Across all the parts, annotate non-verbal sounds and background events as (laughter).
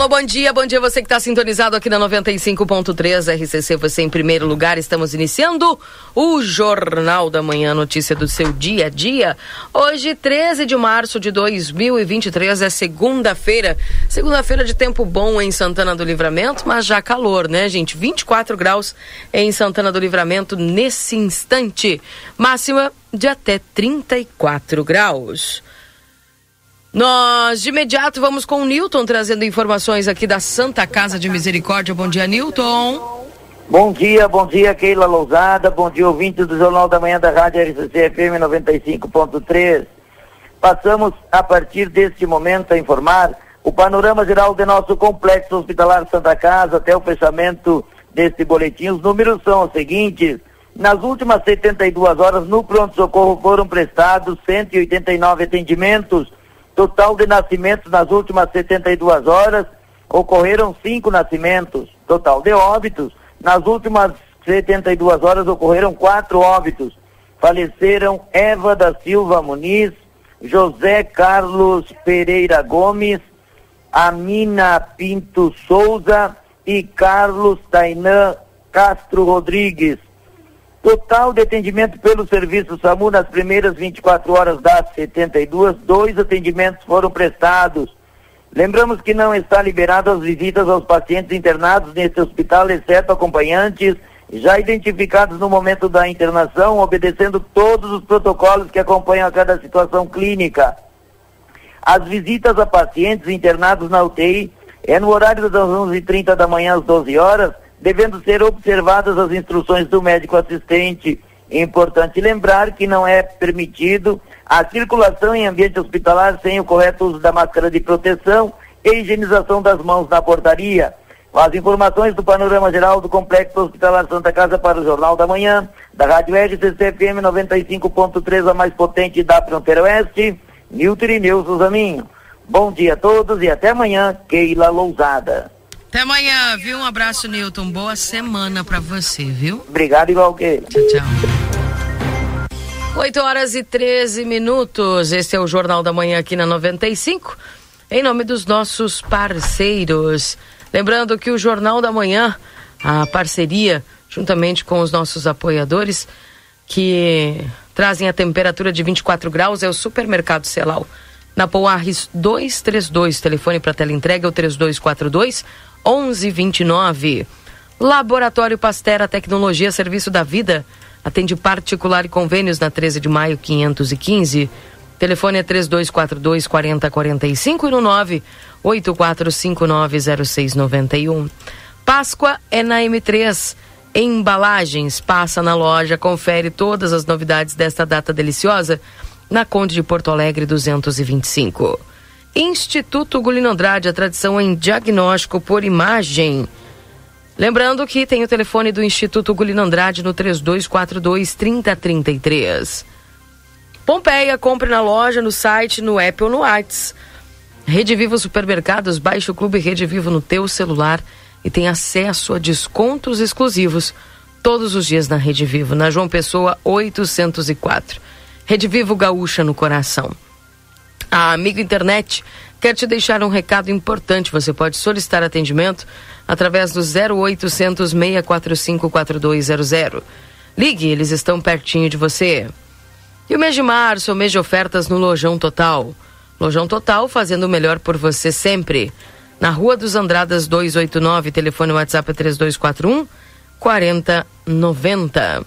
Alô, bom dia, bom dia você que está sintonizado aqui na 95.3 RCC, você em primeiro lugar. Estamos iniciando o Jornal da Manhã, notícia do seu dia a dia. Hoje, 13 de março de 2023, é segunda-feira. Segunda-feira de tempo bom em Santana do Livramento, mas já calor, né, gente? 24 graus em Santana do Livramento nesse instante. Máxima de até 34 graus. Nós de imediato vamos com o Newton trazendo informações aqui da Santa Casa de Misericórdia. Bom dia, Newton. Bom dia, bom dia, Keila Lousada. Bom dia, ouvintes do Jornal da Manhã da Rádio RCC FM 95.3. Passamos, a partir deste momento, a informar o panorama geral do nosso complexo hospitalar Santa Casa até o fechamento deste boletim. Os números são os seguintes. Nas últimas 72 horas, no pronto-socorro foram prestados 189 atendimentos Total de nascimentos nas últimas 72 horas, ocorreram cinco nascimentos. Total de óbitos, nas últimas 72 horas ocorreram quatro óbitos. Faleceram Eva da Silva Muniz, José Carlos Pereira Gomes, Amina Pinto Souza e Carlos Tainã Castro Rodrigues. Total de atendimento pelo serviço SAMU nas primeiras 24 horas das 72, dois atendimentos foram prestados. Lembramos que não está liberado as visitas aos pacientes internados neste hospital, exceto acompanhantes já identificados no momento da internação, obedecendo todos os protocolos que acompanham a cada situação clínica. As visitas a pacientes internados na UTI é no horário das 11h30 da manhã às 12 horas devendo ser observadas as instruções do médico assistente. É importante lembrar que não é permitido a circulação em ambiente hospitalar sem o correto uso da máscara de proteção e higienização das mãos na portaria. As informações do panorama geral do Complexo Hospitalar Santa Casa para o Jornal da Manhã, da Rádio RCC-FM 95.3, a mais potente da fronteira oeste, Nilton Irineu Suzaminho. Bom dia a todos e até amanhã, Keila Lousada. Até amanhã, viu? Um abraço, Newton. Boa semana para você, viu? Obrigado, igual que. Tchau, tchau. 8 horas e 13 minutos. Este é o Jornal da Manhã aqui na 95. Em nome dos nossos parceiros. Lembrando que o Jornal da Manhã, a parceria, juntamente com os nossos apoiadores, que trazem a temperatura de 24 graus, é o Supermercado Celal. Na Poarres 232, telefone para tela entrega é o 3242 1129. Laboratório Pastera Tecnologia Serviço da Vida. Atende particular e convênios na 13 de maio 515. Telefone é 3242 4045 e no 984590691. Páscoa é na M3. Embalagens. Passa na loja, confere todas as novidades desta data deliciosa na Conde de Porto Alegre 225. Instituto Gulino Andrade, a tradição em diagnóstico por imagem. Lembrando que tem o telefone do Instituto Gulino Andrade no 3242 3033. Pompeia, compre na loja, no site, no app ou no Whats. Rede Vivo Supermercados, baixe o Clube Rede Vivo no teu celular e tem acesso a descontos exclusivos todos os dias na Rede Vivo, na João Pessoa 804. Rede Vivo Gaúcha no coração. A Amigo Internet quer te deixar um recado importante. Você pode solicitar atendimento através do 0800 645 4200. Ligue, eles estão pertinho de você. E o mês de março, o mês de ofertas no Lojão Total. Lojão Total fazendo o melhor por você sempre. Na Rua dos Andradas 289, telefone WhatsApp 3241 4090.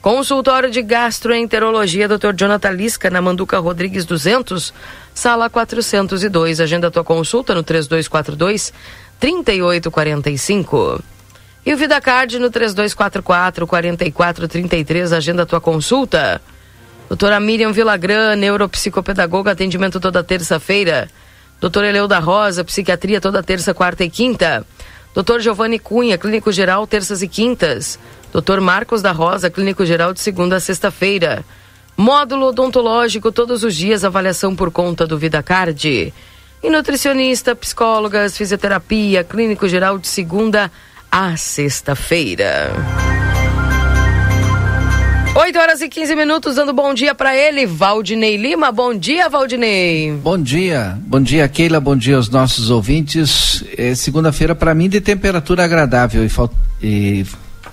Consultório de Gastroenterologia, Dr. Jonathan Lisca, na Manduca Rodrigues 200, sala 402. Agenda tua consulta no 3242 3845. E o VidaCard no 3244 4433. Agenda tua consulta. Doutora Miriam Vilagran, neuropsicopedagoga, atendimento toda terça-feira. Doutor Eleu da Rosa, psiquiatria toda terça, quarta e quinta. Doutor Giovanni Cunha, clínico geral, terças e quintas. Doutor Marcos da Rosa, clínico geral, de segunda a sexta-feira. Módulo odontológico, todos os dias, avaliação por conta do VidaCard. E nutricionista, psicólogas, fisioterapia, clínico geral, de segunda a sexta-feira. 8 horas e 15 minutos, dando bom dia para ele, Valdinei Lima. Bom dia, Valdinei. Bom dia, bom dia, Keila, bom dia aos nossos ouvintes. É segunda-feira para mim de temperatura agradável e, e,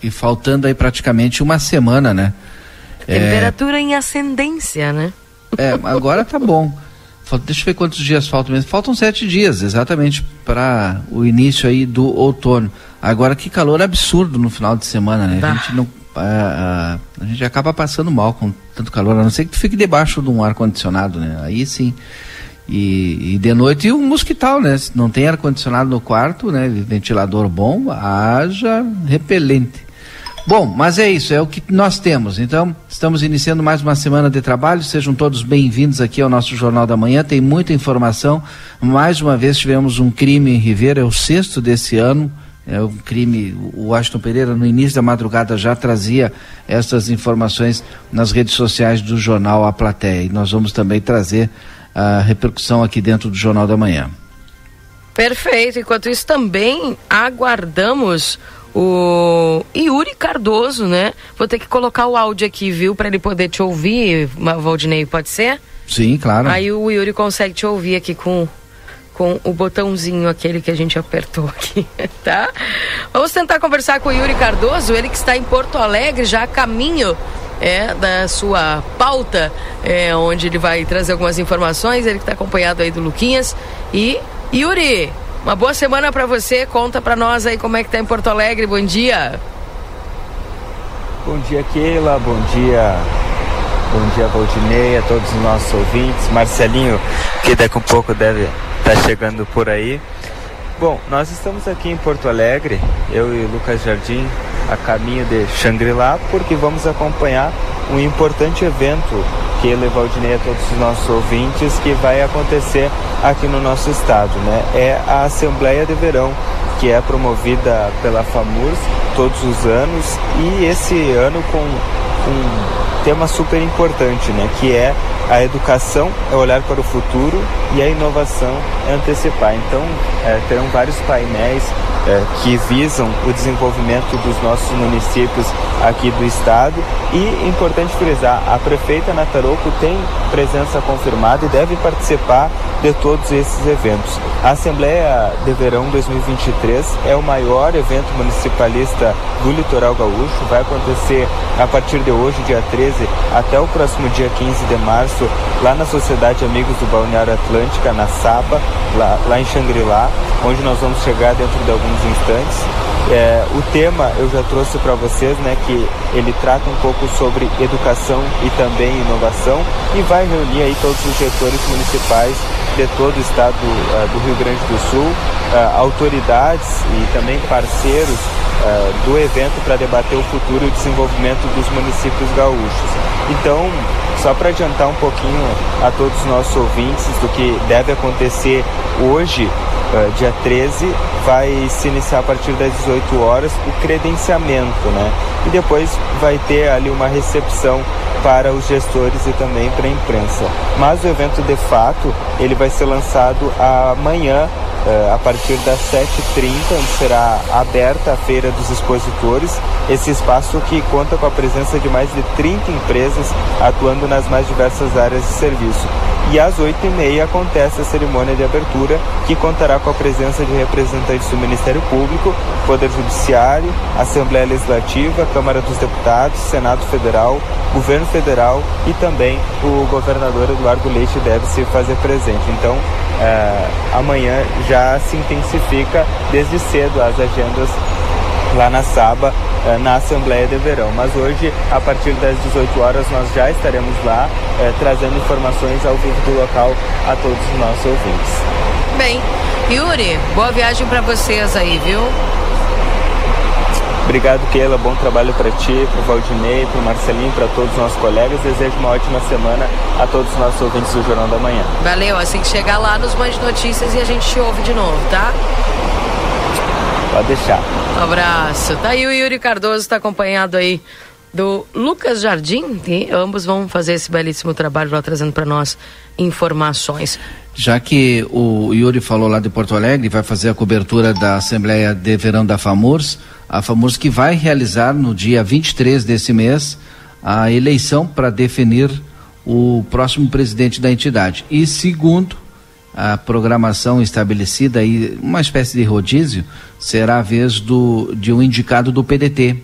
e, faltando aí praticamente uma semana, né? É. Temperatura é... em ascendência, né? É, agora tá bom. Deixa eu ver quantos dias faltam mesmo. Faltam sete dias, exatamente, para o início aí do outono. Agora que calor absurdo no final de semana, né? A gente não a, a, a, gente acaba passando mal com tanto calor, a não ser que tu fique debaixo de um ar-condicionado, né? Aí sim. E, e, de noite um mosquital, né? Se não tem ar-condicionado no quarto, né? Ventilador bom, haja repelente. Bom, mas é isso, é o que nós temos. Então, estamos iniciando mais uma semana de trabalho. Sejam todos bem-vindos aqui ao nosso Jornal da Manhã. Tem muita informação. Mais uma vez tivemos um crime em Ribeira, é o sexto desse ano é um crime. O Washington Pereira, no início da madrugada, já trazia essas informações nas redes sociais do jornal A Plateia. E nós vamos também trazer a repercussão aqui dentro do Jornal da Manhã. Perfeito. Enquanto isso, também aguardamos o Yuri Cardoso, né? Vou ter que colocar o áudio aqui, viu, para ele poder te ouvir, Valdinei, pode ser? Sim, claro. Aí o Yuri consegue te ouvir aqui com com o botãozinho aquele que a gente apertou aqui, (laughs) tá? Vamos tentar conversar com o Yuri Cardoso, ele que está em Porto Alegre, já a caminho é, da sua pauta, é, onde ele vai trazer algumas informações, ele que está acompanhado aí do Luquinhas. E, Yuri, uma boa semana para você, conta para nós aí como é que tá em Porto Alegre, bom dia. Bom dia, Keila, bom dia Bom dia, Valdinei, a todos os nossos ouvintes. Marcelinho, que daqui a um pouco deve está chegando por aí. Bom, nós estamos aqui em Porto Alegre, eu e Lucas Jardim, a caminho de Xangri-Lá, porque vamos acompanhar um importante evento que ele Valdinei a todos os nossos ouvintes que vai acontecer aqui no nosso estado, né? É a Assembleia de Verão, que é promovida pela FAMURS todos os anos e esse ano com um tema super importante, né? Que é a educação é olhar para o futuro e a inovação é antecipar. Então, é, terão vários painéis é, que visam o desenvolvimento dos nossos municípios aqui do estado. E importante frisar, a prefeita Nataroco tem presença confirmada e deve participar de todos esses eventos. A Assembleia de Verão 2023 é o maior evento municipalista do litoral gaúcho. Vai acontecer a partir de hoje, dia 13, até o próximo dia 15 de março, lá na Sociedade Amigos do Balneário Atlântica, na Saba, lá, lá em Xangri-Lá, onde nós vamos chegar dentro de alguns instantes. É, o tema eu já trouxe para vocês, né, que ele trata um pouco sobre educação e também inovação e vai reunir aí todos os gestores municipais de todo o estado uh, do Rio Grande do Sul, uh, autoridades e também parceiros uh, do evento para debater o futuro e o desenvolvimento dos municípios gaúchos. Então, só para adiantar um pouquinho a todos os nossos ouvintes do que deve acontecer hoje, uh, dia 13, vai se iniciar a partir das 18 horas o credenciamento, né? E depois vai ter ali uma recepção para os gestores e também para a imprensa. Mas o evento de fato, ele vai ser lançado amanhã uh, a partir das 7h30, onde será aberta a Feira dos Expositores, esse espaço que conta com a presença de mais de 30 empresas atuando nas mais diversas áreas de serviço. E às 8h30 acontece a cerimônia de abertura, que contará com a presença de representantes do Ministério Público, Poder Judiciário, Assembleia Legislativa, Câmara dos Deputados, Senado Federal, Governo Federal e também o governador Eduardo Leite deve se fazer presente. Então, é, amanhã já se intensifica desde cedo as agendas lá na Saba, é, na Assembleia de Verão. Mas hoje, a partir das 18 horas, nós já estaremos lá é, trazendo informações ao vivo do local a todos os nossos ouvintes. Bem, Yuri, boa viagem para vocês aí, viu? Obrigado, Keila. Bom trabalho para ti, para o Valdinei, para o Marcelinho, para todos os nossos colegas. Desejo uma ótima semana a todos os nossos ouvintes do Jornal da Manhã. Valeu. Assim que chegar lá nos Band Notícias e a gente te ouve de novo, tá? Pode deixar. Um abraço. Tá aí o Yuri Cardoso, está acompanhado aí do Lucas Jardim, e ambos vão fazer esse belíssimo trabalho lá trazendo para nós informações. Já que o Yuri falou lá de Porto Alegre, vai fazer a cobertura da Assembleia de Verão da FAMURS, a FAMURS que vai realizar no dia 23 desse mês a eleição para definir o próximo presidente da entidade. E segundo a programação estabelecida aí, uma espécie de rodízio, será a vez do, de um indicado do PDT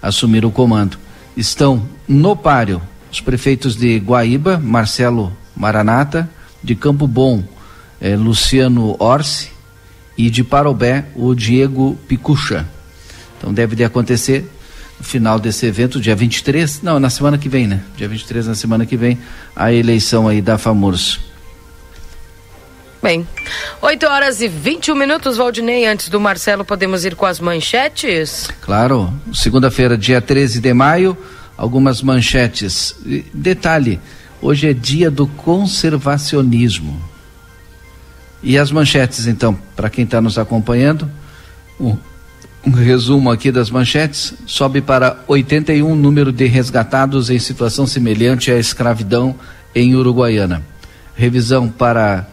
assumir o comando estão no páreo os prefeitos de Guaíba, Marcelo Maranata, de Campo Bom, eh, Luciano Orsi e de Parobé, o Diego Picucha. Então deve de acontecer no final desse evento, dia 23, não, na semana que vem, né? Dia 23, na semana que vem, a eleição aí da FAMURS. Bem, 8 horas e 21 minutos, Valdinei. Antes do Marcelo, podemos ir com as manchetes? Claro, segunda-feira, dia 13 de maio, algumas manchetes. Detalhe: hoje é dia do conservacionismo. E as manchetes, então, para quem está nos acompanhando, um, um resumo aqui das manchetes: sobe para 81 número de resgatados em situação semelhante à escravidão em Uruguaiana. Revisão para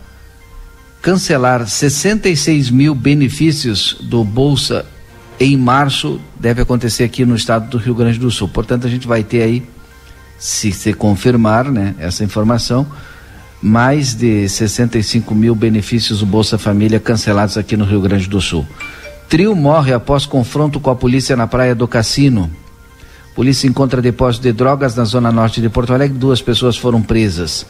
cancelar 66 mil benefícios do Bolsa em março deve acontecer aqui no estado do Rio Grande do Sul. Portanto, a gente vai ter aí, se se confirmar né, essa informação, mais de 65 mil benefícios do Bolsa Família cancelados aqui no Rio Grande do Sul. Trio morre após confronto com a polícia na praia do Cassino. Polícia encontra depósito de drogas na zona norte de Porto Alegre. Duas pessoas foram presas.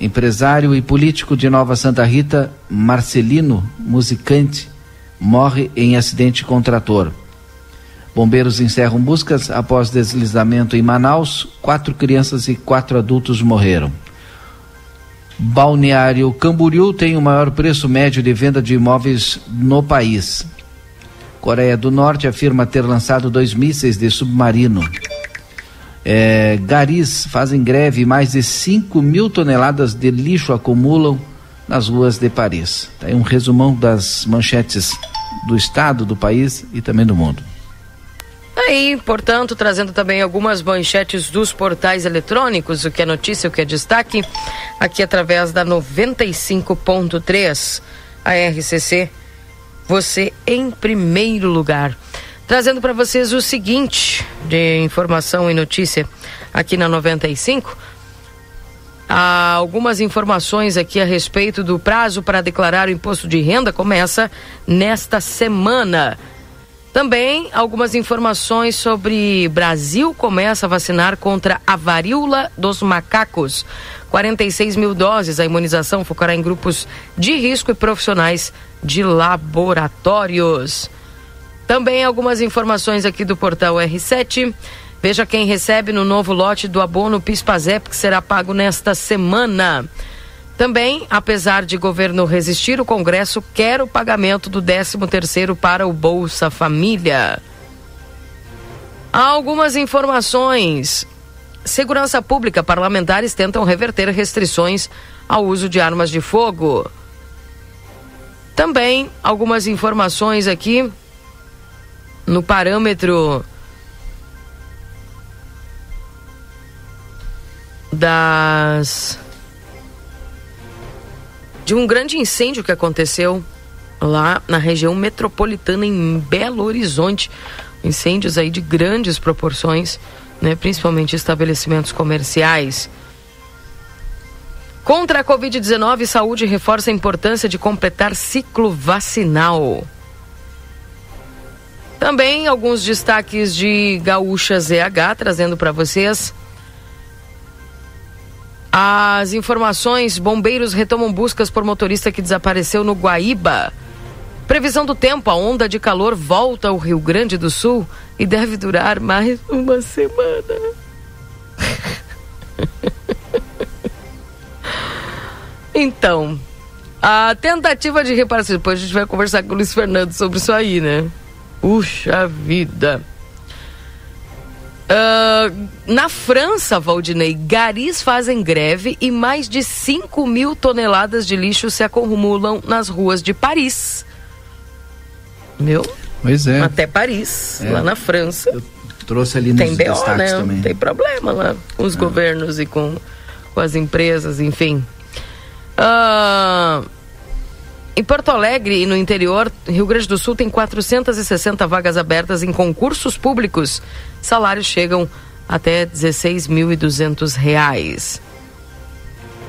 Empresário e político de Nova Santa Rita, Marcelino, musicante, morre em acidente com trator. Bombeiros encerram buscas após deslizamento em Manaus. Quatro crianças e quatro adultos morreram. Balneário Camboriú tem o maior preço médio de venda de imóveis no país. Coreia do Norte afirma ter lançado dois mísseis de submarino. É, garis fazem greve e mais de 5 mil toneladas de lixo acumulam nas ruas de Paris. Tá aí um resumão das manchetes do estado, do país e também do mundo. Aí, portanto, trazendo também algumas manchetes dos portais eletrônicos, o que é notícia, o que é destaque, aqui através da 95.3, a RCC, você em primeiro lugar trazendo para vocês o seguinte de informação e notícia aqui na 95. Há algumas informações aqui a respeito do prazo para declarar o imposto de renda começa nesta semana. Também algumas informações sobre Brasil começa a vacinar contra a varíola dos macacos. 46 mil doses. A imunização focará em grupos de risco e profissionais de laboratórios. Também algumas informações aqui do portal R7. Veja quem recebe no novo lote do abono PISPAZEP que será pago nesta semana. Também, apesar de governo resistir, o Congresso quer o pagamento do 13º para o Bolsa Família. Há algumas informações. Segurança Pública, parlamentares tentam reverter restrições ao uso de armas de fogo. Também algumas informações aqui no parâmetro das de um grande incêndio que aconteceu lá na região metropolitana em Belo Horizonte. Incêndios aí de grandes proporções, né, principalmente estabelecimentos comerciais. Contra a Covid-19, saúde reforça a importância de completar ciclo vacinal. Também alguns destaques de Gaúcha ZH, trazendo para vocês. As informações: bombeiros retomam buscas por motorista que desapareceu no Guaíba. Previsão do tempo: a onda de calor volta ao Rio Grande do Sul e deve durar mais uma semana. (laughs) então, a tentativa de reparação. Depois a gente vai conversar com o Luiz Fernando sobre isso aí, né? Puxa vida. Uh, na França, Valdinei, garis fazem greve e mais de 5 mil toneladas de lixo se acumulam nas ruas de Paris. Meu? Pois é. Até Paris, é. lá na França. Eu trouxe ali nos tem BO, né? também. Tem problema lá com os é. governos e com, com as empresas, enfim. Uh, em Porto Alegre e no interior, Rio Grande do Sul tem 460 vagas abertas em concursos públicos. Salários chegam até R$ 16.200.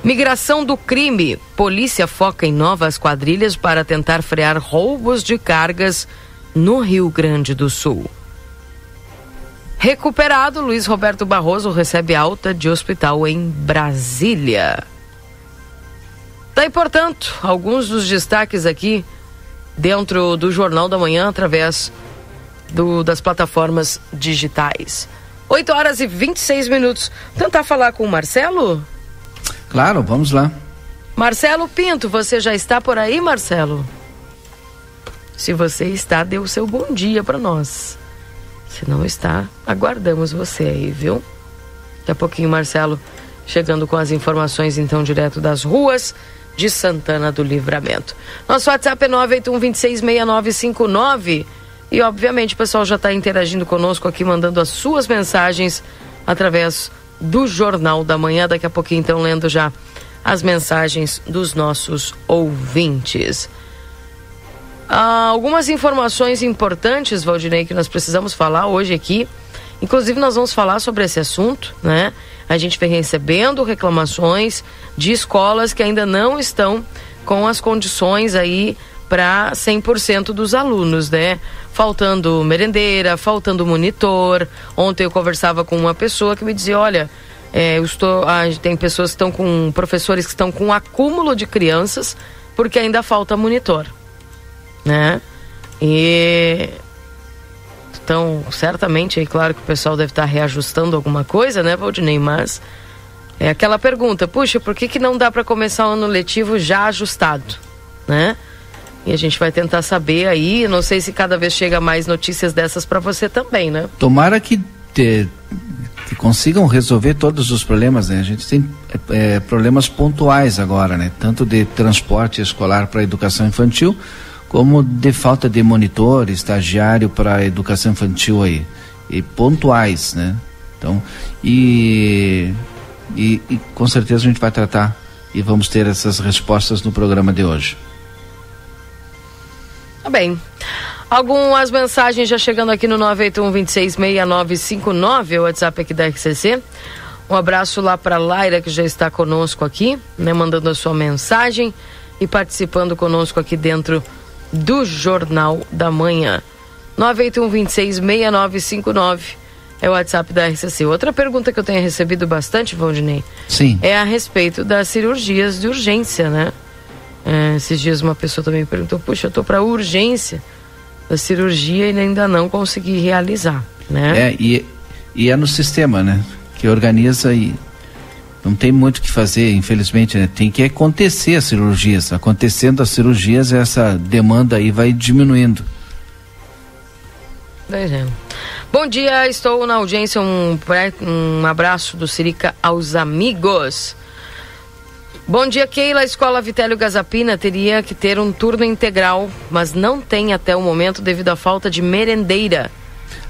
Migração do crime. Polícia foca em novas quadrilhas para tentar frear roubos de cargas no Rio Grande do Sul. Recuperado, Luiz Roberto Barroso recebe alta de hospital em Brasília. Daí, portanto, alguns dos destaques aqui dentro do Jornal da Manhã através das plataformas digitais. 8 horas e 26 minutos. Tentar falar com o Marcelo? Claro, vamos lá. Marcelo Pinto, você já está por aí, Marcelo? Se você está, dê o seu bom dia para nós. Se não está, aguardamos você aí, viu? Daqui a pouquinho, Marcelo, chegando com as informações, então, direto das ruas de Santana do Livramento. Nosso WhatsApp é 981266959 e, obviamente, o pessoal já está interagindo conosco aqui, mandando as suas mensagens através do Jornal da Manhã. Daqui a pouquinho, então, lendo já as mensagens dos nossos ouvintes. Ah, algumas informações importantes, Valdinei, que nós precisamos falar hoje aqui. Inclusive, nós vamos falar sobre esse assunto, né? A gente vem recebendo reclamações de escolas que ainda não estão com as condições aí para 100% dos alunos, né? Faltando merendeira, faltando monitor. Ontem eu conversava com uma pessoa que me dizia: olha, é, eu estou, ah, tem pessoas que estão com professores que estão com acúmulo de crianças porque ainda falta monitor, né? E então, certamente, é claro que o pessoal deve estar reajustando alguma coisa, né, Valdinei? Mas é aquela pergunta, puxa, por que, que não dá para começar o ano letivo já ajustado, né? E a gente vai tentar saber aí, não sei se cada vez chega mais notícias dessas para você também, né? Tomara que, te, que, consigam resolver todos os problemas, né? A gente tem é, problemas pontuais agora, né? Tanto de transporte escolar para educação infantil, como de falta de monitor, estagiário para educação infantil aí, e pontuais, né? Então, e, e, e, com certeza a gente vai tratar e vamos ter essas respostas no programa de hoje. Tá bem. Algumas mensagens já chegando aqui no 981-266959, o WhatsApp aqui da RCC. Um abraço lá para Laira, que já está conosco aqui, né, mandando a sua mensagem e participando conosco aqui dentro do Jornal da Manhã. 981-26-6959 é o WhatsApp da RCC. Outra pergunta que eu tenho recebido bastante, Valdinei, Sim. é a respeito das cirurgias de urgência, né? É, esses dias uma pessoa também perguntou, puxa, eu tô para urgência da cirurgia e ainda não consegui realizar, né? É, e, e é no sistema, né? Que organiza e não tem muito o que fazer, infelizmente, né? Tem que acontecer as cirurgias. Acontecendo as cirurgias, essa demanda aí vai diminuindo. É. Bom dia, estou na audiência. Um, um abraço do Sirica aos amigos. Bom dia, Keila. A escola Vitélio Gazapina teria que ter um turno integral, mas não tem até o momento devido à falta de merendeira.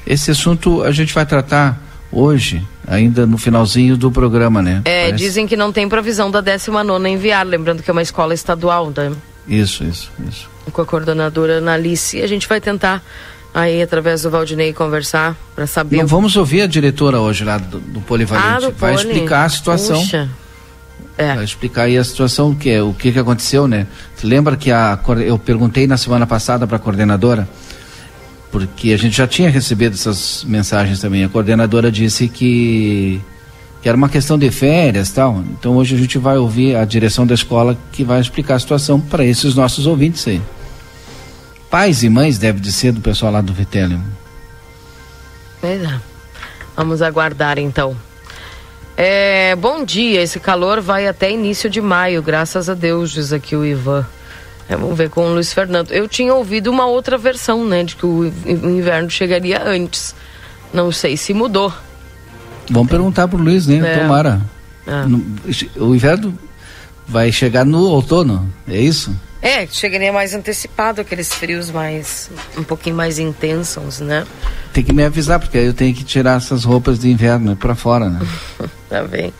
Esse assunto a gente vai tratar hoje, ainda no finalzinho do programa, né? É, Parece... dizem que não tem provisão da 19 enviar, lembrando que é uma escola estadual, né? Isso, isso, isso. Com a coordenadora Analice, a gente vai tentar aí através do Valdinei conversar para saber. Não, vamos ouvir a diretora hoje lá do, do Polivalente, ah, do vai Poli. explicar a situação. Puxa. É. Vai explicar aí a situação que é o que, que aconteceu, né? Lembra que a eu perguntei na semana passada para a coordenadora porque a gente já tinha recebido essas mensagens também. A coordenadora disse que, que era uma questão de férias tal. Então hoje a gente vai ouvir a direção da escola que vai explicar a situação para esses nossos ouvintes aí. Pais e mães deve de ser do pessoal lá do Vitélio. Pois é. Vamos aguardar então. É, bom dia, esse calor vai até início de maio, graças a Deus, diz aqui o Ivan. É, vamos ver com o Luiz Fernando. Eu tinha ouvido uma outra versão, né? De que o inverno chegaria antes. Não sei se mudou. Vamos perguntar pro Luiz, né? É. Tomara. É. O inverno vai chegar no outono, é isso? É, chegaria mais antecipado, aqueles frios mais. um pouquinho mais intensos, né? Tem que me avisar, porque aí eu tenho que tirar essas roupas de inverno para fora, né? (laughs) tá bem.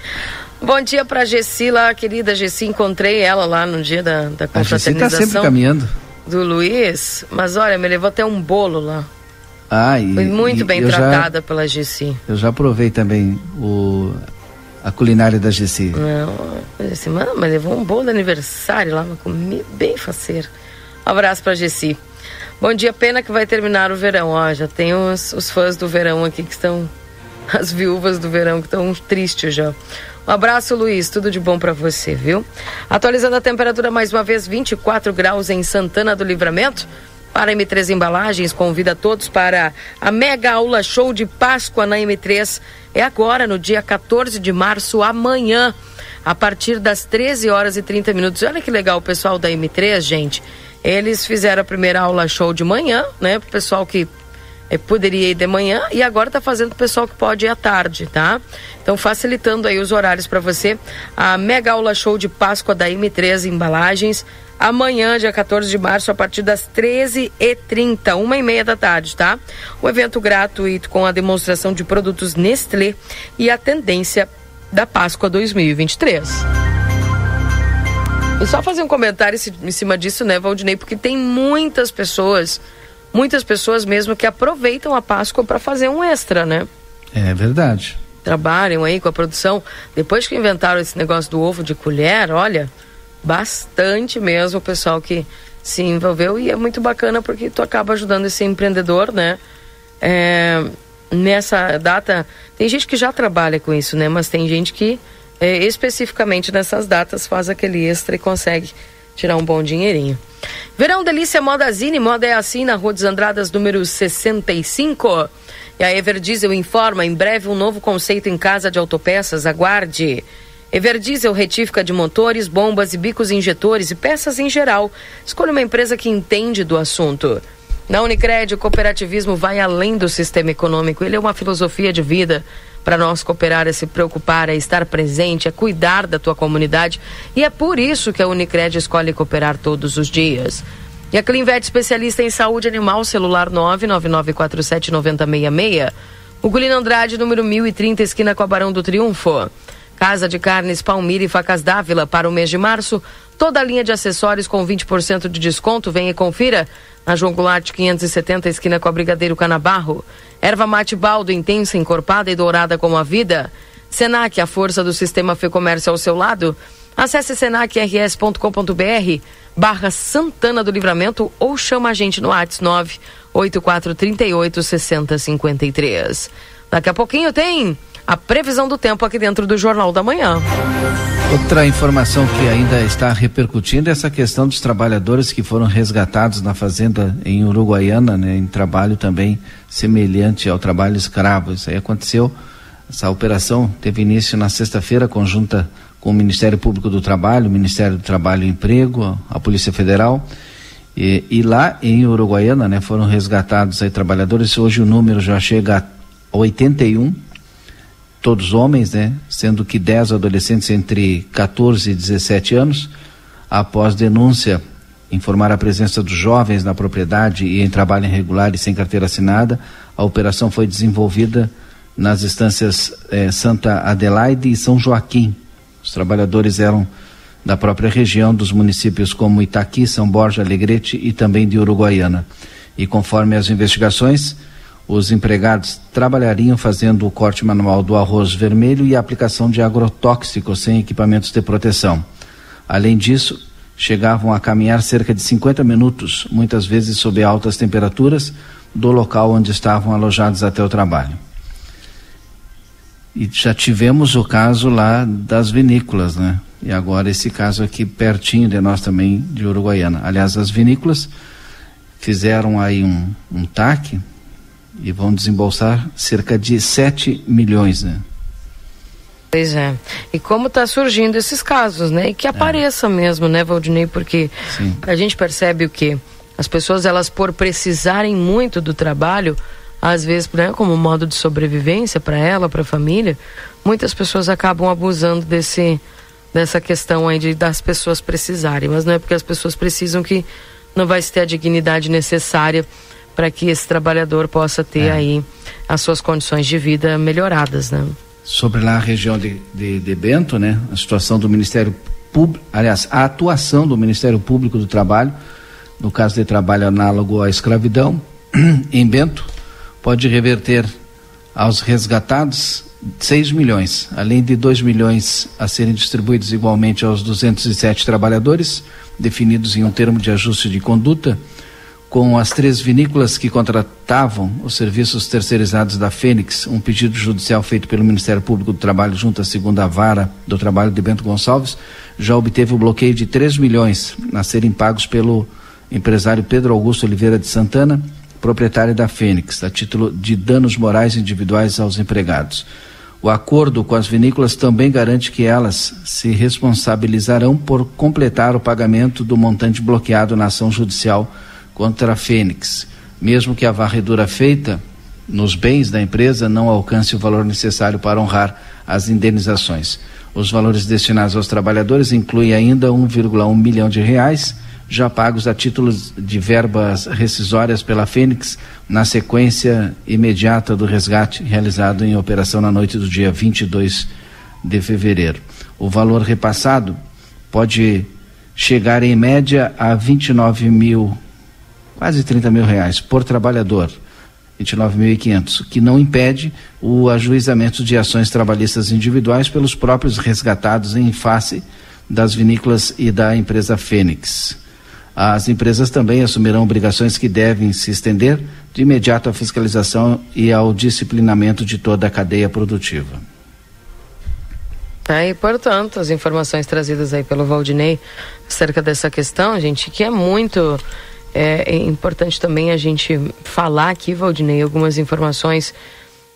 Bom dia pra Gessi lá, querida Gessi. Encontrei ela lá no dia da, da confraternização. A Gessi tá sempre caminhando. Do Luiz. Mas olha, me levou até um bolo lá. Ah, e, Foi muito e, bem tratada já, pela Gessi. Eu já provei também o, a culinária da Gessi. Não, Gessi, mano, mas levou um bolo de aniversário lá, uma comida bem faceira. Um abraço pra Gessi. Bom dia, pena que vai terminar o verão. Ó, já tem os, os fãs do verão aqui que estão. (laughs) As viúvas do verão que estão tristes já. Um abraço, Luiz. Tudo de bom para você, viu? Atualizando a temperatura mais uma vez, 24 graus em Santana do Livramento. Para M3 Embalagens, convida todos para a mega aula show de Páscoa na M3. É agora, no dia 14 de março, amanhã, a partir das 13 horas e 30 minutos. Olha que legal o pessoal da M3, gente. Eles fizeram a primeira aula show de manhã, né? Para o pessoal que é, poderia ir de manhã e agora está fazendo o pessoal que pode ir à tarde, tá? Então facilitando aí os horários para você. A mega aula show de Páscoa da M3 Embalagens. Amanhã, dia 14 de março, a partir das 13h30, uma e meia da tarde, tá? O evento gratuito com a demonstração de produtos Nestlé e a tendência da Páscoa 2023. E só fazer um comentário em cima disso, né, Valdinei? Porque tem muitas pessoas muitas pessoas mesmo que aproveitam a Páscoa para fazer um extra, né? É verdade. Trabalham aí com a produção. Depois que inventaram esse negócio do ovo de colher, olha, bastante mesmo o pessoal que se envolveu e é muito bacana porque tu acaba ajudando esse empreendedor, né? É, nessa data, tem gente que já trabalha com isso, né? Mas tem gente que é, especificamente nessas datas faz aquele extra e consegue tirar um bom dinheirinho. Verão Delícia Modazine, moda é assim na Rua dos Andradas, número 65. E a Everdiesel informa em breve um novo conceito em casa de autopeças. Aguarde. Everdiesel retífica de motores, bombas e bicos injetores e peças em geral. Escolha uma empresa que entende do assunto. Na Unicred, o cooperativismo vai além do sistema econômico. Ele é uma filosofia de vida. Para nós, cooperar é se preocupar, é estar presente, é cuidar da tua comunidade. E é por isso que a Unicred escolhe cooperar todos os dias. E a Clinvet, especialista em saúde animal, celular 999479066. O Gulino Andrade, número 1030, esquina com a Barão do Triunfo. Casa de Carnes Palmira e Facas Dávila para o mês de março. Toda a linha de acessórios com 20% de desconto. Venha e confira na João Goulart 570, esquina com a Brigadeiro Canabarro. Erva mate baldo, intensa, encorpada e dourada como a vida. Senac, a força do sistema Fê Comércio ao seu lado. Acesse senacrs.com.br barra Santana do Livramento ou chama a gente no ATS 98438 6053. Daqui a pouquinho tem a previsão do tempo aqui dentro do Jornal da Manhã. Outra informação que ainda está repercutindo é essa questão dos trabalhadores que foram resgatados na fazenda em Uruguaiana, né, em trabalho também semelhante ao trabalho escravo. Isso aí aconteceu, essa operação teve início na sexta-feira, conjunta com o Ministério Público do Trabalho, o Ministério do Trabalho e Emprego, a Polícia Federal. E, e lá em Uruguaiana, né, foram resgatados aí trabalhadores. Hoje o número já chega a 81 todos homens, né? Sendo que 10 adolescentes entre 14 e 17 anos, após denúncia informar a presença dos jovens na propriedade e em trabalho irregular e sem carteira assinada, a operação foi desenvolvida nas instâncias eh, Santa Adelaide e São Joaquim. Os trabalhadores eram da própria região dos municípios como Itaqui, São Borja, Alegrete e também de Uruguaiana. E conforme as investigações, os empregados trabalhariam fazendo o corte manual do arroz vermelho e a aplicação de agrotóxicos sem equipamentos de proteção. Além disso, chegavam a caminhar cerca de 50 minutos, muitas vezes sob altas temperaturas, do local onde estavam alojados até o trabalho. E já tivemos o caso lá das vinícolas, né? E agora esse caso aqui pertinho de nós também, de Uruguaiana. Aliás, as vinícolas fizeram aí um, um TAC, e vão desembolsar cerca de 7 milhões, né? Pois é. E como está surgindo esses casos, né? E que apareça é. mesmo, né, Valdinei? Porque Sim. a gente percebe o que as pessoas, elas por precisarem muito do trabalho, às vezes, né, como modo de sobrevivência para ela, para a família, muitas pessoas acabam abusando desse dessa questão aí de das pessoas precisarem, mas não é porque as pessoas precisam que não vai se ter a dignidade necessária para que esse trabalhador possa ter é. aí as suas condições de vida melhoradas, né? Sobre lá a região de, de, de Bento, né? A situação do Ministério Público, aliás, a atuação do Ministério Público do Trabalho, no caso de trabalho análogo à escravidão, (clears throat) em Bento, pode reverter aos resgatados 6 milhões, além de 2 milhões a serem distribuídos igualmente aos 207 trabalhadores, definidos em um termo de ajuste de conduta, com as três vinícolas que contratavam os serviços terceirizados da Fênix, um pedido judicial feito pelo Ministério Público do Trabalho junto à segunda vara do trabalho de Bento Gonçalves, já obteve o bloqueio de 3 milhões a serem pagos pelo empresário Pedro Augusto Oliveira de Santana, proprietário da Fênix, a título de danos morais individuais aos empregados. O acordo com as vinícolas também garante que elas se responsabilizarão por completar o pagamento do montante bloqueado na ação judicial contra a Fênix, mesmo que a varredura feita nos bens da empresa não alcance o valor necessário para honrar as indenizações. Os valores destinados aos trabalhadores incluem ainda 1,1 milhão de reais já pagos a título de verbas rescisórias pela Fênix na sequência imediata do resgate realizado em operação na noite do dia 22 de fevereiro. O valor repassado pode chegar em média a 29 mil, quase 30 mil reais por trabalhador. 29.500, que não impede o ajuizamento de ações trabalhistas individuais pelos próprios resgatados em face das vinícolas e da empresa Fênix. As empresas também assumirão obrigações que devem se estender de imediato à fiscalização e ao disciplinamento de toda a cadeia produtiva. E portanto, as informações trazidas aí pelo Valdinei acerca dessa questão, gente, que é muito é, importante também a gente falar aqui, Valdinei, algumas informações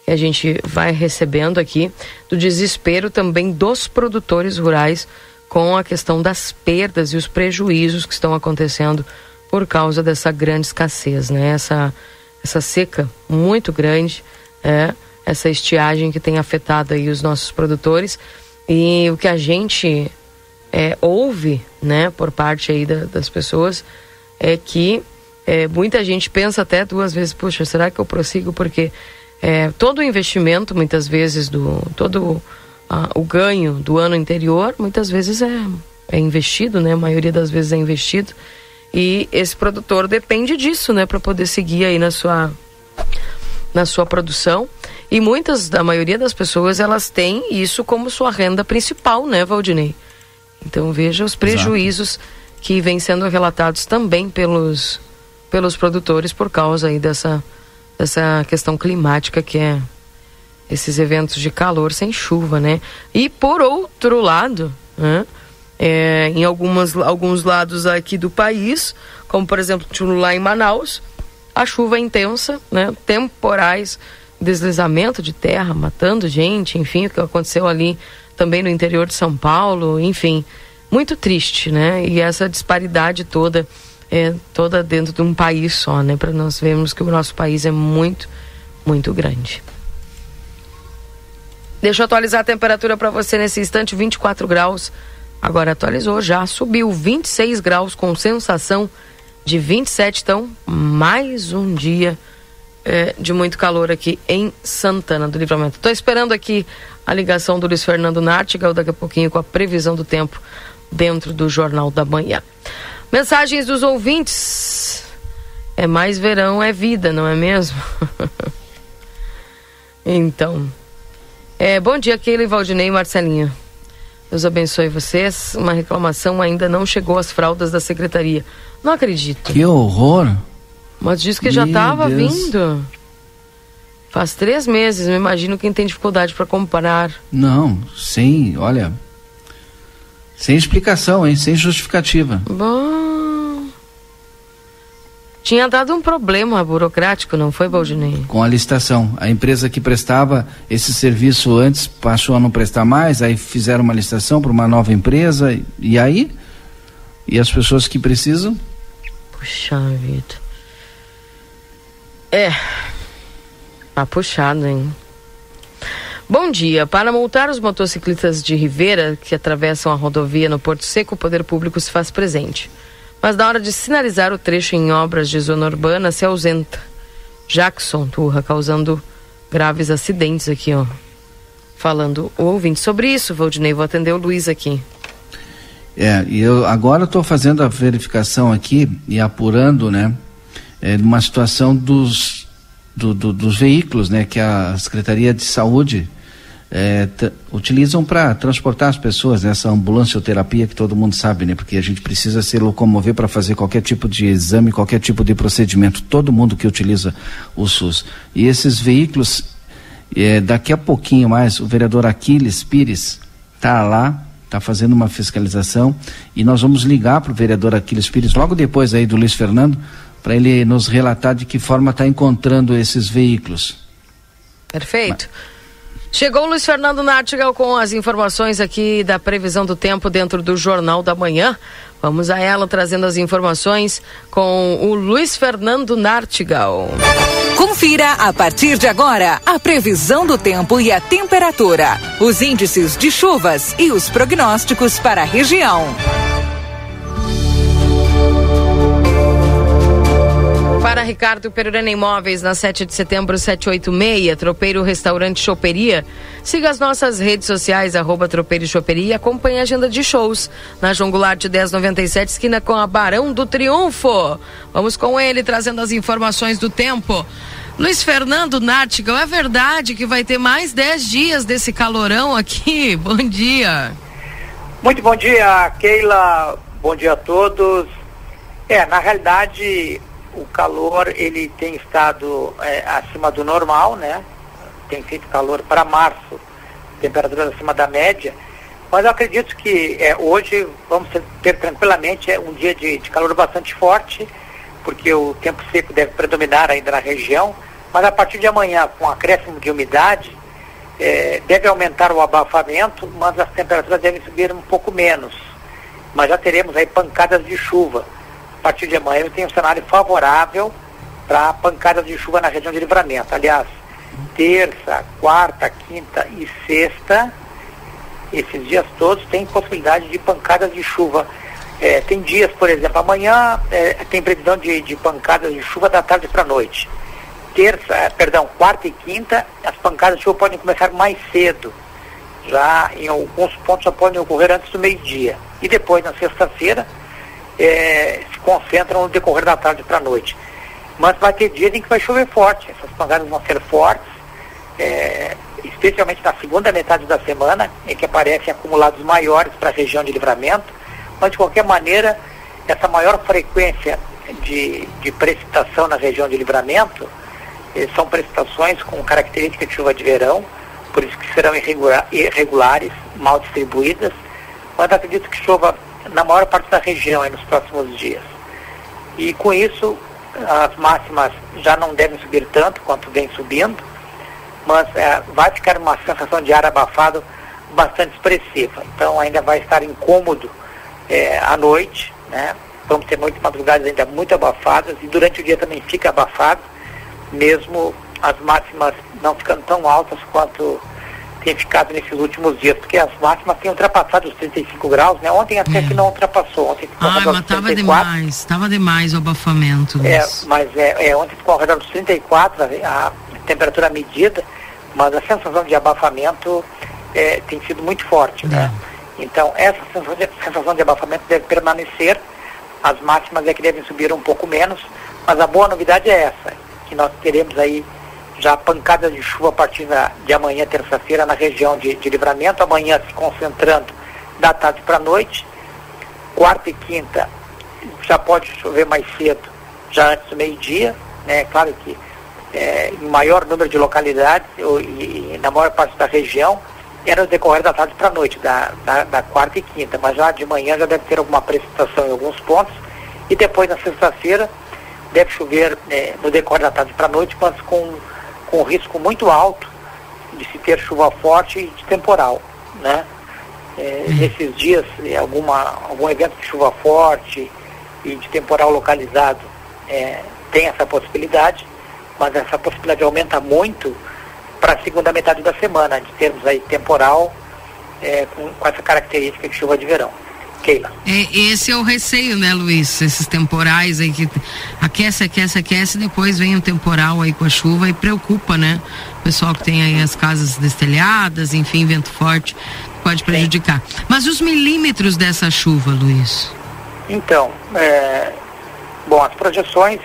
que a gente vai recebendo aqui do desespero também dos produtores rurais com a questão das perdas e os prejuízos que estão acontecendo por causa dessa grande escassez, né? Essa, essa seca muito grande, é, essa estiagem que tem afetado aí os nossos produtores e o que a gente é, ouve, né, por parte aí da, das pessoas é que é, muita gente pensa até duas vezes, puxa, será que eu prossigo? Porque é, todo o investimento, muitas vezes, do todo o ganho do ano anterior muitas vezes é, é investido, né? A maioria das vezes é investido. E esse produtor depende disso, né, para poder seguir aí na sua na sua produção. E muitas, da maioria das pessoas, elas têm isso como sua renda principal, né, Valdinei? Então veja os prejuízos Exato. Que vêm sendo relatados também pelos pelos produtores por causa aí dessa dessa questão climática que é esses eventos de calor sem chuva, né? E por outro lado, né? É, em algumas, alguns lados aqui do país, como por exemplo lá em Manaus, a chuva é intensa, né? Temporais, deslizamento de terra, matando gente, enfim, o que aconteceu ali também no interior de São Paulo, enfim, muito triste, né? E essa disparidade toda é toda dentro de um país só, né? Para nós vermos que o nosso país é muito, muito grande. Deixa eu atualizar a temperatura para você nesse instante, 24 graus. Agora atualizou, já subiu 26 graus com sensação de 27. Então, mais um dia é, de muito calor aqui em Santana do Livramento. Estou esperando aqui a ligação do Luiz Fernando Nartigal daqui a pouquinho com a previsão do tempo dentro do Jornal da Manhã. Mensagens dos ouvintes. É mais verão, é vida, não é mesmo? (laughs) então. É, bom dia, Keila, Valdinei e Marcelinha. Deus abençoe vocês. Uma reclamação ainda não chegou às fraldas da secretaria. Não acredito. Que horror! Mas diz que Meu já estava vindo. Faz três meses, me imagino quem tem dificuldade para comprar. Não, sem, olha. Sem explicação, hein? Sem justificativa. Bom. Tinha dado um problema burocrático, não foi, Valdinei? Com a licitação. A empresa que prestava esse serviço antes passou a não prestar mais, aí fizeram uma licitação para uma nova empresa, e aí? E as pessoas que precisam? Puxa vida. É. Tá puxado, hein? Bom dia. Para multar os motociclistas de Ribeira que atravessam a rodovia no Porto Seco, o poder público se faz presente. Mas na hora de sinalizar o trecho em obras de zona urbana, se ausenta. Jackson Turra, causando graves acidentes aqui, ó. Falando o ouvinte sobre isso, Valdinei, vou atender o Luiz aqui. É, e eu agora estou fazendo a verificação aqui e apurando, né, é, numa situação dos, do, do, dos veículos, né, que a Secretaria de Saúde é, utilizam para transportar as pessoas nessa ambulancioterapia que todo mundo sabe, né? Porque a gente precisa se locomover para fazer qualquer tipo de exame, qualquer tipo de procedimento. Todo mundo que utiliza o SUS. E esses veículos, é, daqui a pouquinho mais, o vereador Aquiles Pires está lá, está fazendo uma fiscalização e nós vamos ligar para o vereador Aquiles Pires logo depois aí do Luiz Fernando para ele nos relatar de que forma está encontrando esses veículos. Perfeito. Mas... Chegou o Luiz Fernando Nartigal com as informações aqui da previsão do tempo dentro do Jornal da Manhã. Vamos a ela trazendo as informações com o Luiz Fernando Nartigal. Confira a partir de agora a previsão do tempo e a temperatura, os índices de chuvas e os prognósticos para a região. Para Ricardo Perurena Imóveis, na 7 de setembro, 786, Tropeiro Restaurante Choperia. Siga as nossas redes sociais, arroba Tropeiro Choperia e acompanhe a agenda de shows na João Goulart 1097, esquina com a Barão do Triunfo. Vamos com ele, trazendo as informações do tempo. Luiz Fernando Nartigal, é verdade que vai ter mais 10 dias desse calorão aqui? (laughs) Bom dia. Muito bom dia, Keila. Bom dia a todos. É, na realidade, o calor ele tem estado é, acima do normal, né? Tem feito calor para março, temperaturas acima da média. Mas eu acredito que é, hoje vamos ter tranquilamente é, um dia de, de calor bastante forte, porque o tempo seco deve predominar ainda na região. Mas a partir de amanhã, com acréscimo de umidade, é, deve aumentar o abafamento, mas as temperaturas devem subir um pouco menos. Mas já teremos aí pancadas de chuva a partir de amanhã tem um cenário favorável para pancadas de chuva na região de livramento. Aliás, terça, quarta, quinta e sexta, esses dias todos tem possibilidade de pancadas de chuva. É, tem dias, por exemplo, amanhã é, tem previsão de, de pancadas de chuva da tarde para a noite. Terça, é, perdão, quarta e quinta, as pancadas de chuva podem começar mais cedo. Já em alguns pontos já podem ocorrer antes do meio-dia. E depois, na sexta-feira, é, se concentram no decorrer da tarde para a noite. Mas vai ter dias em que vai chover forte, essas pancadas vão ser fortes, é, especialmente na segunda metade da semana, em que aparecem acumulados maiores para a região de livramento, mas de qualquer maneira, essa maior frequência de, de precipitação na região de livramento eh, são precipitações com característica de chuva de verão, por isso que serão irregulares, mal distribuídas, mas acredito que chova na maior parte da região nos próximos dias. E com isso, as máximas já não devem subir tanto quanto vem subindo, mas é, vai ficar uma sensação de ar abafado bastante expressiva. Então ainda vai estar incômodo é, à noite, né? Vamos ter muitas madrugadas ainda muito abafadas e durante o dia também fica abafado, mesmo as máximas não ficando tão altas quanto tem ficado nesses últimos dias, porque as máximas têm ultrapassado os 35 graus, né? Ontem até é. que não ultrapassou, ontem ficou Ai, mas estava demais, estava demais o abafamento. É, mas é, é, ontem ficou ao redor dos 34 a, a temperatura medida, mas a sensação de abafamento é, tem sido muito forte, né? É. Então, essa sensação de, sensação de abafamento deve permanecer, as máximas é que devem subir um pouco menos, mas a boa novidade é essa, que nós teremos aí já pancadas de chuva a partir de amanhã, terça-feira, na região de, de livramento, amanhã se concentrando da tarde para a noite. Quarta e quinta já pode chover mais cedo, já antes do meio-dia, né? Claro que é, em maior número de localidades e, e, na maior parte da região, era no decorrer da tarde para a noite, da, da, da, quarta e quinta, mas já de manhã já deve ter alguma precipitação em alguns pontos, e depois na sexta-feira deve chover é, no decorrer da tarde para a noite, mas com, com risco muito alto de se ter chuva forte e de temporal, né? É, uhum. nesses dias, é, alguma, algum evento de chuva forte e de temporal localizado é, tem essa possibilidade, mas essa possibilidade aumenta muito para a segunda metade da semana, de termos aí temporal é, com, com, essa característica de chuva de verão. Keila. É, esse é o receio, né, Luiz? Esses temporais aí que aquece, aquece, aquece, depois vem o temporal aí com a chuva e preocupa, né? O pessoal que tem aí as casas destelhadas, enfim, vento forte, pode prejudicar. Sim. Mas os milímetros dessa chuva, Luiz? Então, é, bom, as projeções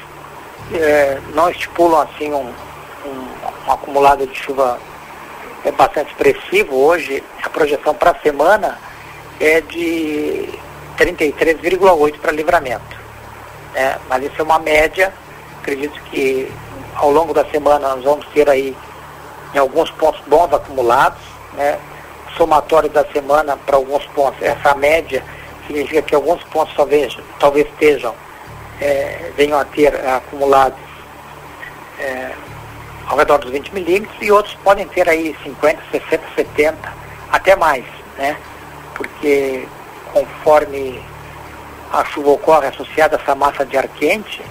é, não estipulam assim um, um, um acumulado de chuva é bastante expressivo. Hoje, a projeção para a semana é de 33,8 para livramento. Né? Mas isso é uma média. Acredito que ao longo da semana nós vamos ter aí em alguns pontos bons acumulados. Né? Somatório da semana para alguns pontos, essa média significa que alguns pontos talvez, talvez estejam, é, venham a ter acumulados é, ao redor dos 20 milímetros e outros podem ter aí 50, 60, 70, até mais, né? Porque conforme a chuva ocorre associada a essa massa de ar quente,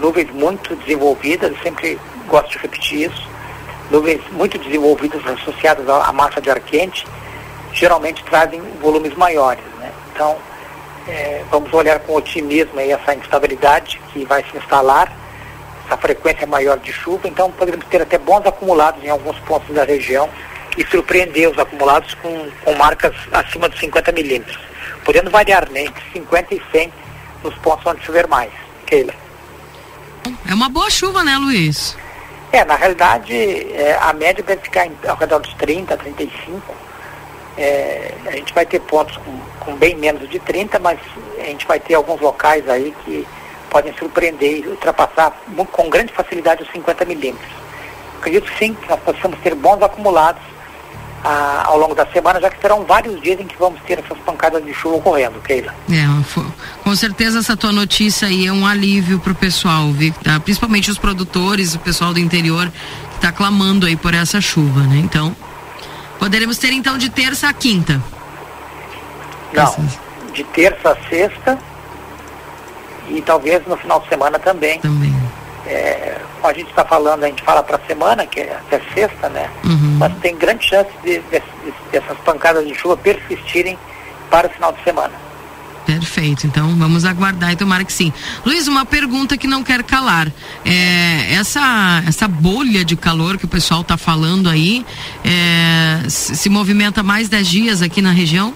nuvens muito desenvolvidas, eu sempre gosto de repetir isso, nuvens muito desenvolvidas associadas à massa de ar quente, geralmente trazem volumes maiores. Né? Então, é, vamos olhar com otimismo aí essa instabilidade que vai se instalar, essa frequência maior de chuva, então poderemos ter até bons acumulados em alguns pontos da região e surpreender os acumulados com, com marcas acima de 50 milímetros, podendo variar né, entre 50 e 100 nos pontos onde chover mais. Keila. É uma boa chuva, né, Luiz? É, na realidade, é, a média deve ficar em, ao redor dos 30, 35. É, a gente vai ter pontos com, com, bem menos de 30, mas a gente vai ter alguns locais aí que podem surpreender e ultrapassar com grande facilidade os 50 milímetros. Acredito sim que nós possamos ter bons acumulados ao longo da semana, já que serão vários dias em que vamos ter essas pancadas de chuva ocorrendo, Keila. É, com certeza essa tua notícia aí é um alívio para o pessoal? Tá? principalmente os produtores, o pessoal do interior que está clamando aí por essa chuva, né? Então, poderemos ter então de terça a quinta. Não, Essas... de terça a sexta e talvez no final de semana também. Também. É, a gente está falando, a gente fala para a semana, que é até sexta, né? Uhum. Mas tem grande chance de, de, de, dessas pancadas de chuva persistirem para o final de semana. Perfeito, então vamos aguardar e tomara que sim. Luiz, uma pergunta que não quer calar. É, essa, essa bolha de calor que o pessoal está falando aí, é, se movimenta mais 10 dias aqui na região?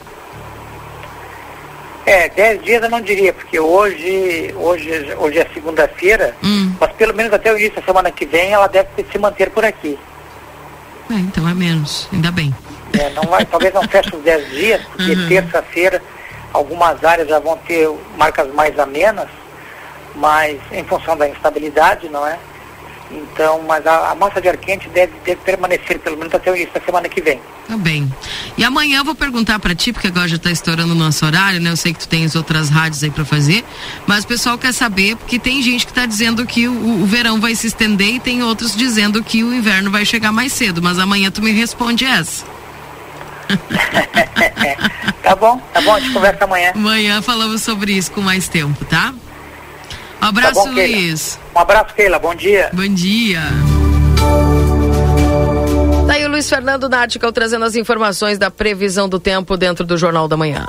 É, dez dias eu não diria, porque hoje, hoje, hoje é segunda-feira, hum. mas pelo menos até o início da semana que vem ela deve se manter por aqui. É, então é menos, ainda bem. É, não vai, talvez não feche os dez dias, porque uhum. terça-feira algumas áreas já vão ter marcas mais amenas, mas em função da instabilidade, não é? Então, mas a, a, massa de ar quente deve, deve, permanecer pelo menos até o início da semana que vem. Tá bem. E amanhã eu vou perguntar para ti, porque agora já está estourando o nosso horário, né? Eu sei que tu tens outras rádios aí para fazer, mas o pessoal quer saber, porque tem gente que está dizendo que o, o, verão vai se estender e tem outros dizendo que o inverno vai chegar mais cedo, mas amanhã tu me responde essa. (laughs) tá bom, tá bom, a gente conversa amanhã. Amanhã falamos sobre isso com mais tempo, tá? Um abraço, tá bom, Luiz. Um abraço, Keila. Bom dia. Bom dia. Daí tá o Luiz Fernando Nático trazendo as informações da previsão do tempo dentro do Jornal da Manhã.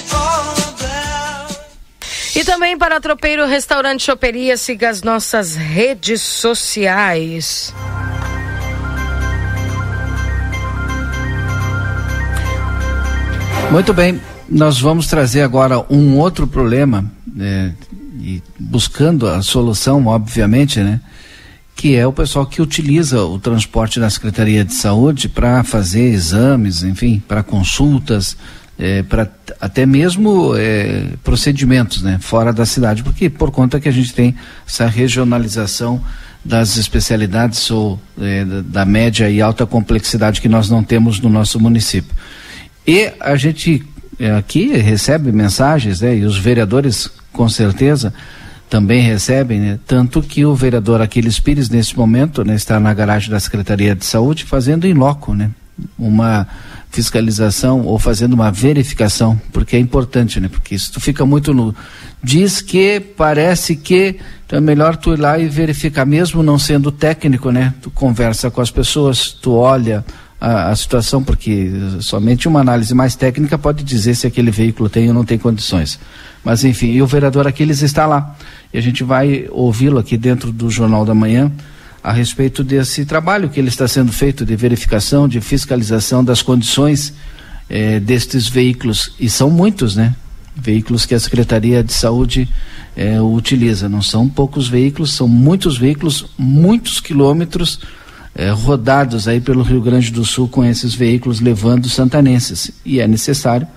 E também para Tropeiro Restaurante Choperia, siga as nossas redes sociais. Muito bem, nós vamos trazer agora um outro problema é, e buscando a solução, obviamente, né? Que é o pessoal que utiliza o transporte da Secretaria de Saúde para fazer exames, enfim, para consultas, é, para até mesmo é, procedimentos, né? Fora da cidade, porque por conta que a gente tem essa regionalização das especialidades ou é, da média e alta complexidade que nós não temos no nosso município. E a gente é, aqui recebe mensagens, né, e os vereadores com certeza também recebem, né, tanto que o vereador Aquiles Pires, nesse momento, né, está na garagem da Secretaria de Saúde fazendo em loco, né, uma fiscalização ou fazendo uma verificação, porque é importante, né? Porque isso fica muito no diz que, parece que, então é melhor tu ir lá e verificar mesmo não sendo técnico, né? Tu conversa com as pessoas, tu olha a, a situação, porque somente uma análise mais técnica pode dizer se aquele veículo tem ou não tem condições. Mas enfim, e o vereador Aquiles está lá. E a gente vai ouvi-lo aqui dentro do Jornal da Manhã a respeito desse trabalho que ele está sendo feito de verificação, de fiscalização das condições eh, destes veículos. E são muitos, né? Veículos que a Secretaria de Saúde eh, utiliza. Não são poucos veículos, são muitos veículos, muitos quilômetros eh, rodados aí pelo Rio Grande do Sul com esses veículos levando santanenses. E é necessário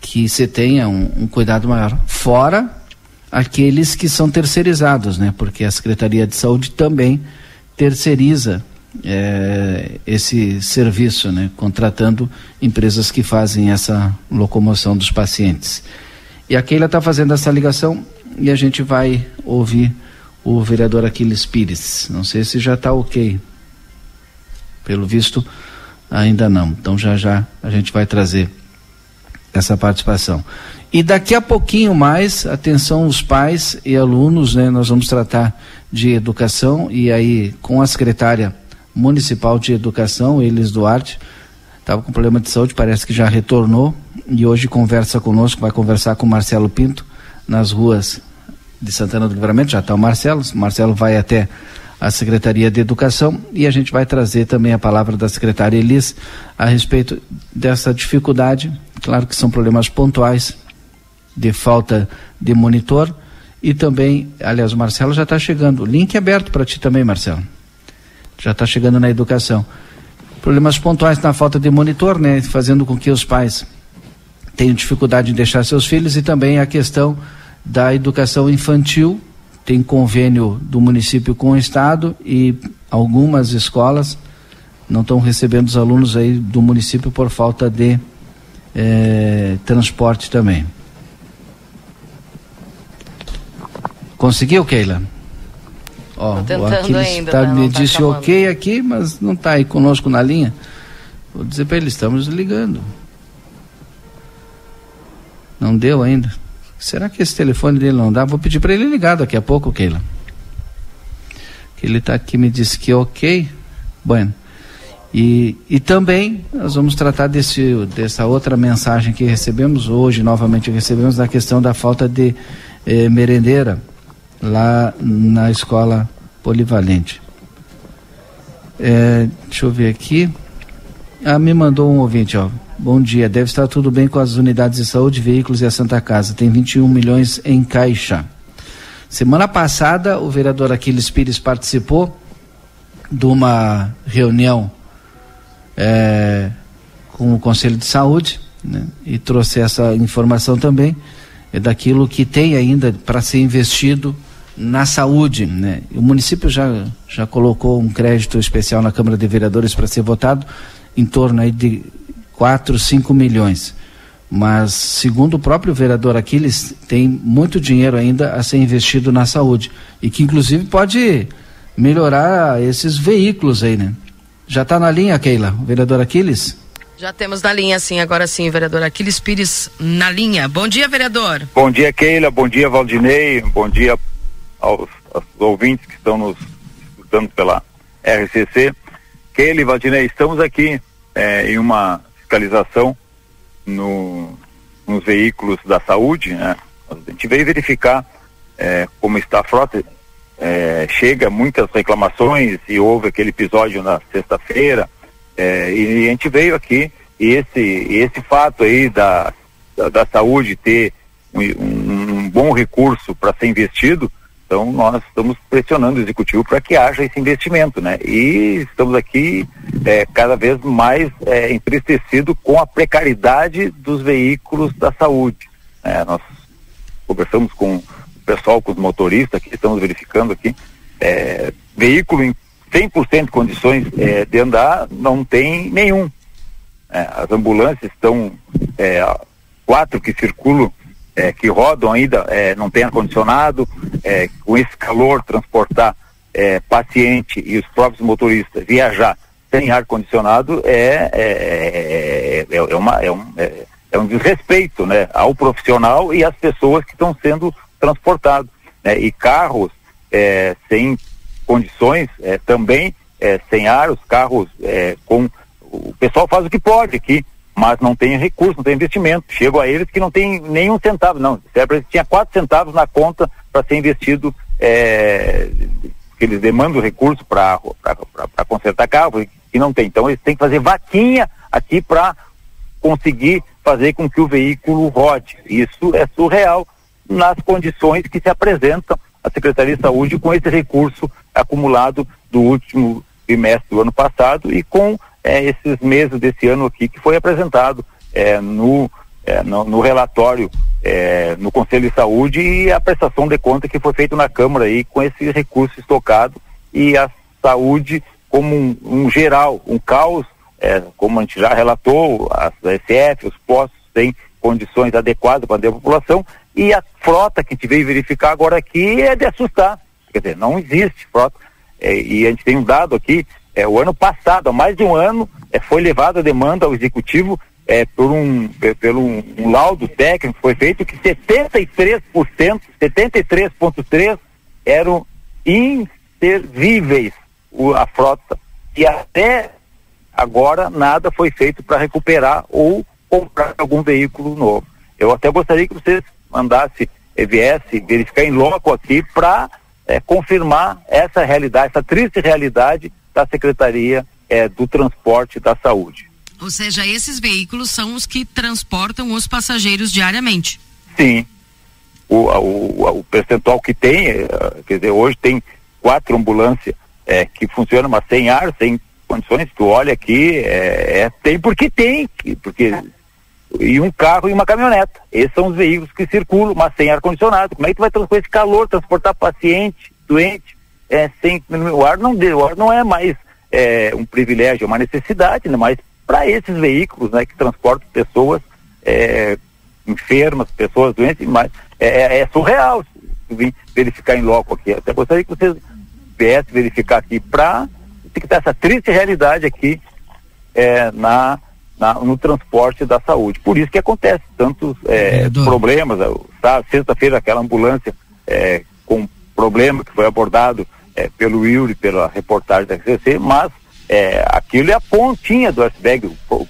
que se tenha um, um cuidado maior. Fora aqueles que são terceirizados, né? Porque a Secretaria de Saúde também terceiriza é, esse serviço, né? Contratando empresas que fazem essa locomoção dos pacientes. E a Keila está fazendo essa ligação e a gente vai ouvir o vereador Aquiles Pires. Não sei se já está ok. Pelo visto, ainda não. Então já já a gente vai trazer essa participação. E daqui a pouquinho mais, atenção os pais e alunos, né? Nós vamos tratar de educação. E aí com a secretária municipal de educação, Elis Duarte, estava com problema de saúde, parece que já retornou. E hoje conversa conosco, vai conversar com o Marcelo Pinto nas ruas de Santana do Livramento, já está o Marcelo, o Marcelo vai até a Secretaria de Educação. E a gente vai trazer também a palavra da secretária Elis a respeito dessa dificuldade, claro que são problemas pontuais, de falta de monitor e também, aliás, o Marcelo já está chegando. Link aberto para ti também, Marcelo. Já está chegando na educação. Problemas pontuais na falta de monitor, né? Fazendo com que os pais tenham dificuldade em deixar seus filhos e também a questão da educação infantil. Tem convênio do município com o estado e algumas escolas não estão recebendo os alunos aí do município por falta de eh, transporte também. Conseguiu, Keila? Ó, o Aquiles ainda, tá, tá, me tá disse chamando. ok aqui, mas não está aí conosco na linha. Vou dizer para ele, estamos ligando. Não deu ainda. Será que esse telefone dele não dá? Vou pedir para ele ligar daqui a pouco, Keila. Que ele está aqui me disse que ok. Bueno. E, e também nós vamos tratar desse, dessa outra mensagem que recebemos hoje, novamente recebemos, da questão da falta de eh, merendeira lá na escola polivalente. É, deixa eu ver aqui. Ah, me mandou um ouvinte, ó. Bom dia, deve estar tudo bem com as unidades de saúde, veículos e a Santa Casa. Tem 21 milhões em caixa. Semana passada, o vereador Aquiles Pires participou de uma reunião é, com o Conselho de Saúde né, e trouxe essa informação também é daquilo que tem ainda para ser investido na saúde. Né? O município já, já colocou um crédito especial na Câmara de Vereadores para ser votado em torno aí de 4, 5 milhões. Mas, segundo o próprio vereador Aquiles, tem muito dinheiro ainda a ser investido na saúde. E que, inclusive, pode melhorar esses veículos aí, né? Já está na linha, Keila, o vereador Aquiles? Já temos na linha, sim, agora sim, vereador Aquiles Pires na linha. Bom dia, vereador. Bom dia, Keila. Bom dia, Valdinei. Bom dia aos, aos ouvintes que estão nos escutando pela RCC. Kelly, Valdinei, estamos aqui é, em uma fiscalização no, nos veículos da saúde, né? A gente veio verificar é, como está a frota. É, chega muitas reclamações e houve aquele episódio na sexta-feira é, e a gente veio aqui e esse, esse fato aí da, da, da saúde ter um, um bom recurso para ser investido, então nós estamos pressionando o executivo para que haja esse investimento, né? E estamos aqui é, cada vez mais é, entristecido com a precariedade dos veículos da saúde. É, nós conversamos com o pessoal, com os motoristas que estamos verificando aqui, é, veículo em 100% de condições é, de andar não tem nenhum. É, as ambulâncias estão é, quatro que circulam é, que rodam ainda, é, não tem ar-condicionado, é, com esse calor transportar é, paciente e os próprios motoristas viajar sem ar-condicionado é, é, é, é, uma, é, um, é, um desrespeito né, ao profissional e às pessoas que estão sendo transportados. Né, e carros sem condições também sem ar, os carros com. O pessoal faz o que pode aqui mas não tem recurso, não tem investimento. Chego a eles que não tem nenhum centavo, não. Eles tinha quatro centavos na conta para ser investido, é, que eles demandam recurso para consertar carro, e não tem. Então eles têm que fazer vaquinha aqui para conseguir fazer com que o veículo rode. Isso é surreal nas condições que se apresentam a Secretaria de Saúde com esse recurso acumulado do último trimestre do ano passado e com é, esses meses desse ano aqui que foi apresentado é, no, é, no, no, relatório é, no Conselho de Saúde e a prestação de conta que foi feita na Câmara aí com esse recurso estocado e a saúde como um, um geral, um caos, é, como a gente já relatou, as SF, os postos têm condições adequadas para a população e a frota que a gente veio verificar agora aqui é de assustar. Quer dizer, não existe frota. É, e a gente tem um dado aqui é, o ano passado, há mais de um ano, é, foi levada a demanda ao executivo é, por um, pelo um, um laudo técnico foi feito que 73%, 73,3% eram inservíveis o, a frota. E até agora nada foi feito para recuperar ou comprar algum veículo novo. Eu até gostaria que vocês mandassem, eh, viesse verificar em loco aqui para é, confirmar essa realidade, essa triste realidade da Secretaria é, do Transporte da Saúde. Ou seja, esses veículos são os que transportam os passageiros diariamente. Sim. O, o, o percentual que tem, é, quer dizer, hoje tem quatro ambulâncias é, que funcionam, mas sem ar, sem condições, tu olha aqui, é, é, tem porque tem, porque e um carro e uma caminhoneta. Esses são os veículos que circulam, mas sem ar-condicionado. Como é que tu vai transportar esse calor, transportar paciente, doente? É, sem, o ar não o ar não é mais é, um privilégio, é uma necessidade, né? mas para esses veículos né, que transportam pessoas é, enfermas, pessoas doentes, mas é, é, é surreal vim verificar em loco aqui. Até gostaria que vocês viessem verificar aqui para ter essa triste realidade aqui é, na, na, no transporte da saúde. Por isso que acontece tantos é, problemas. Tá, Sexta-feira aquela ambulância é, problema que foi abordado é, pelo Yuri, pela reportagem da RCC, mas é, aquilo é a pontinha do iceberg, o,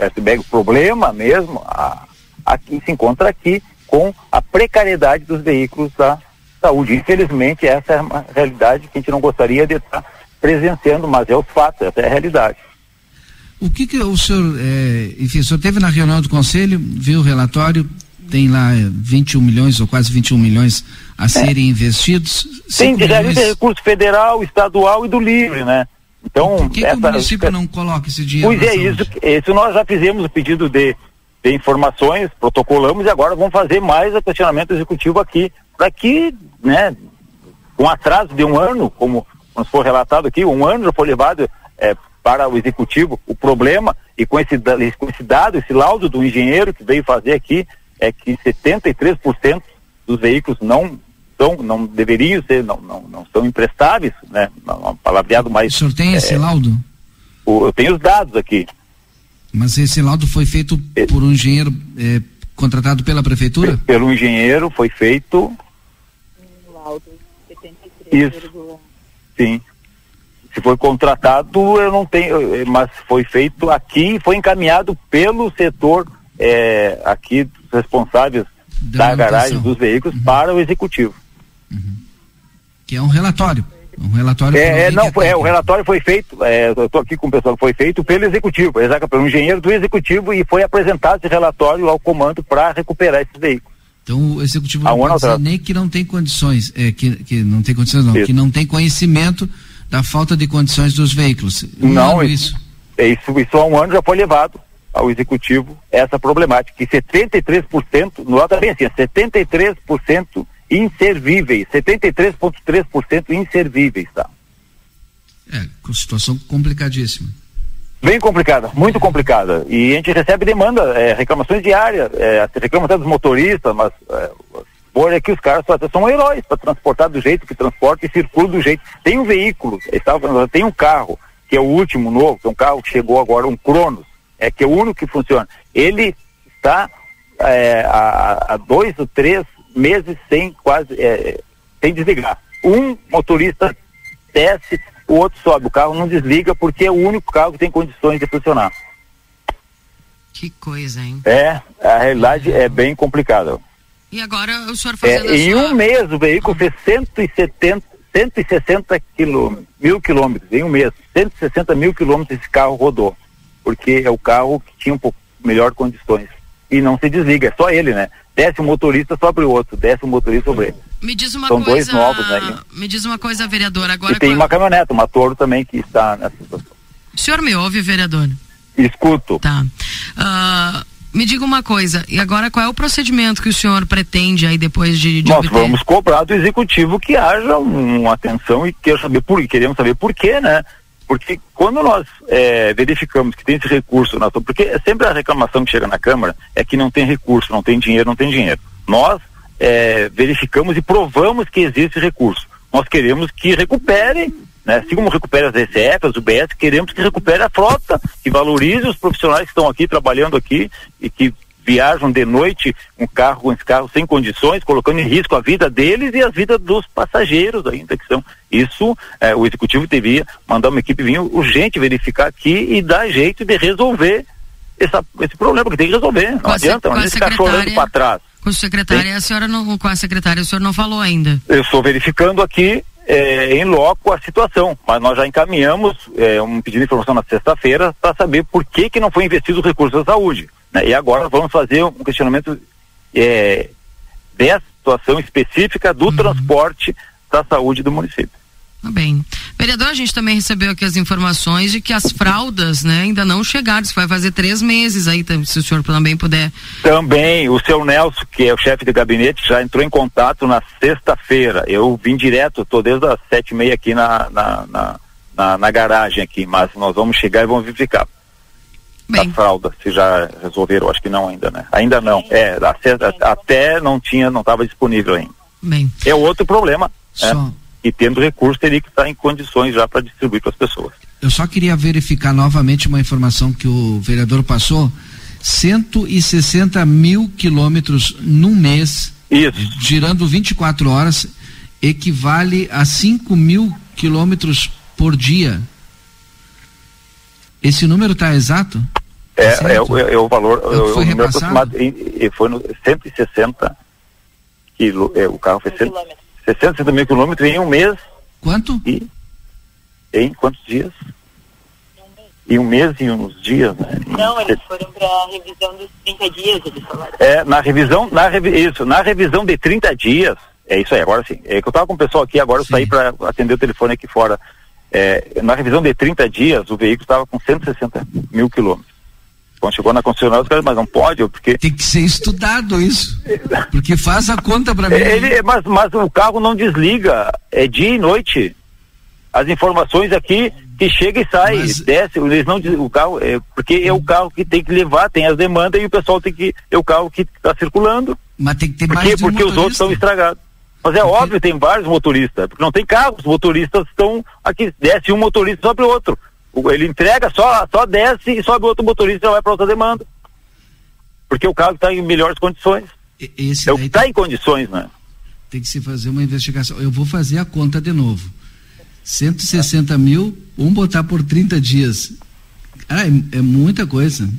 iceberg, problema mesmo, a, aqui se encontra aqui com a precariedade dos veículos da saúde. Infelizmente, essa é uma realidade que a gente não gostaria de estar presenciando, mas é o fato, essa é a realidade. O que, que o senhor, é, enfim, o senhor teve na reunião do conselho, viu o relatório, tem lá 21 milhões ou quase 21 milhões a é. serem investidos. Tem de milhões... recurso federal, estadual e do livre, né? Então, Por que, essa, que o município não coloca esse dinheiro? Pois é, isso, isso nós já fizemos o pedido de, de informações, protocolamos e agora vamos fazer mais o questionamento executivo aqui, para que, né, com atraso de um ano, como nos foi relatado aqui, um ano já foi levado é, para o executivo o problema, e com esse, com esse dado, esse laudo do engenheiro que veio fazer aqui, é que 73% dos veículos não são, não deveriam ser, não, não, não são emprestáveis, né? Um palavreado mais. O senhor tem é, esse laudo? O, eu tenho os dados aqui. Mas esse laudo foi feito é, por um engenheiro é, contratado pela prefeitura? Pelo engenheiro foi feito. Um laudo 73. Isso. Sim. Se foi contratado, eu não tenho, mas foi feito aqui foi encaminhado pelo setor é, aqui responsáveis da, da garagem dos veículos uhum. para o executivo. Uhum. Que é um relatório. Um relatório. É, é não, foi, é, o relatório foi feito, é, eu estou aqui com o pessoal foi feito pelo executivo, exato, pelo engenheiro do executivo e foi apresentado esse relatório ao comando para recuperar esses veículos. Então o executivo não pode dizer nem que não tem condições, é, que, que não tem condições não, isso. que não tem conhecimento da falta de condições dos veículos. Um não, isso. É isso, isso há um ano já foi levado ao executivo essa problemática, que 73%, nota bem assim, 73% inservíveis, 73,3% inservíveis, tá? É, situação complicadíssima. Bem complicada, muito complicada. E a gente recebe demanda, é, reclamações diárias, é, reclama até dos motoristas, mas é, por aqui os caras são heróis para transportar do jeito que transporta e circula do jeito. Tem um veículo, tem um carro, que é o último novo, que é um carro que chegou agora, um Cronos, é que é o único que funciona. Ele está é, há, dois ou três meses sem quase é, sem desligar. Um motorista desce, o outro sobe, o carro não desliga porque é o único carro que tem condições de funcionar. Que coisa, hein? É, a realidade é bem complicada. E agora o senhor fazendo é, Em sua... um mês o veículo fez 170, 160 quilômetros, mil quilômetros, em um mês, 160 mil quilômetros esse carro rodou, porque é o carro que tinha um pouco melhor condições e não se desliga, é só ele, né? Desce um motorista sobre o outro, desce um motorista sobre ele. Me diz uma São coisa, dois novos né? Me diz uma coisa, vereador, agora... E tem uma caminhonete, uma Toro também que está nessa situação. O senhor me ouve, vereador? Escuto. Tá. Uh, me diga uma coisa, e agora qual é o procedimento que o senhor pretende aí depois de, de Nós obter? vamos cobrar do executivo que haja uma atenção e quer saber por, queremos saber por quê, né? Porque quando nós é, verificamos que tem esse recurso, nós, porque sempre a reclamação que chega na Câmara é que não tem recurso, não tem dinheiro, não tem dinheiro. Nós é, verificamos e provamos que existe recurso. Nós queremos que recupere, né? assim como recupere as ECF, as UBS, queremos que recupere a frota, que valorize os profissionais que estão aqui trabalhando aqui e que viajam de noite um carro com esse carro sem condições, colocando em risco a vida deles e a vida dos passageiros ainda que são. Isso é, o executivo deveria mandar uma equipe vir urgente verificar aqui e dar jeito de resolver essa, esse problema que tem que resolver. Não com adianta, não ficar chorando para trás. Com a secretária, a senhora não, com a secretária, o senhor não falou ainda. Eu estou verificando aqui é, em loco a situação, mas nós já encaminhamos é, um pedido de informação na sexta-feira para saber por que que não foi investido os recursos da saúde. Né? E agora vamos fazer um questionamento é, dessa situação específica do uhum. transporte da saúde do município. Tá bem. Vereador, a gente também recebeu aqui as informações de que as fraldas, né, ainda não chegaram. Isso vai fazer três meses aí, se o senhor também puder. Também, o seu Nelson, que é o chefe de gabinete, já entrou em contato na sexta-feira. Eu vim direto, estou desde as sete e meia aqui na, na, na, na, na garagem aqui, mas nós vamos chegar e vamos verificar. Bem. Da fralda, se já resolveram, acho que não ainda, né? Ainda não. É, até não tinha, não estava disponível ainda. Bem. É outro problema. Só. Né? E tendo recurso, teria que estar em condições já para distribuir para as pessoas. Eu só queria verificar novamente uma informação que o vereador passou. 160 mil quilômetros num mês, Isso. girando 24 horas, equivale a 5 mil quilômetros por dia. Esse número está exato? É, tá é, é, é, o valor. É o foi o repassado? E, foi no 160 quilo, é, o carro foi 100, 60 mil quilômetros em um mês. Quanto? E em quantos dias? Em um mês e uns dias, né? Não, eles foram para a revisão dos 30 dias, eles falaram. É, na revisão, na revi isso, na revisão de 30 dias, é isso aí, agora sim. É que eu estava com o pessoal aqui, agora sim. eu saí para atender o telefone aqui fora. É, na revisão de 30 dias, o veículo estava com 160 mil quilômetros. Quando chegou na concessionária, os caras, mas não pode, porque. Tem que ser estudado isso. Porque faz a conta para mim. Ele, mas, mas o carro não desliga, é dia e noite. As informações aqui que chega e sai, mas... desce, eles não o carro, é, porque é o carro que tem que levar, tem as demandas e o pessoal tem que é o carro que está circulando. Mas tem que ter porque, mais de um Porque os outros estão estragados. Mas é óbvio, tem vários motoristas, porque não tem carro, os motoristas estão aqui, desce um motorista sobre o outro. Ele entrega, só, só desce e sobe outro motorista e vai para outra demanda. Porque o carro está em melhores condições. Esse é o que está em condições, né? Tem que se fazer uma investigação. Eu vou fazer a conta de novo. 160 mil, vamos botar por 30 dias. Ah, é, é muita coisa.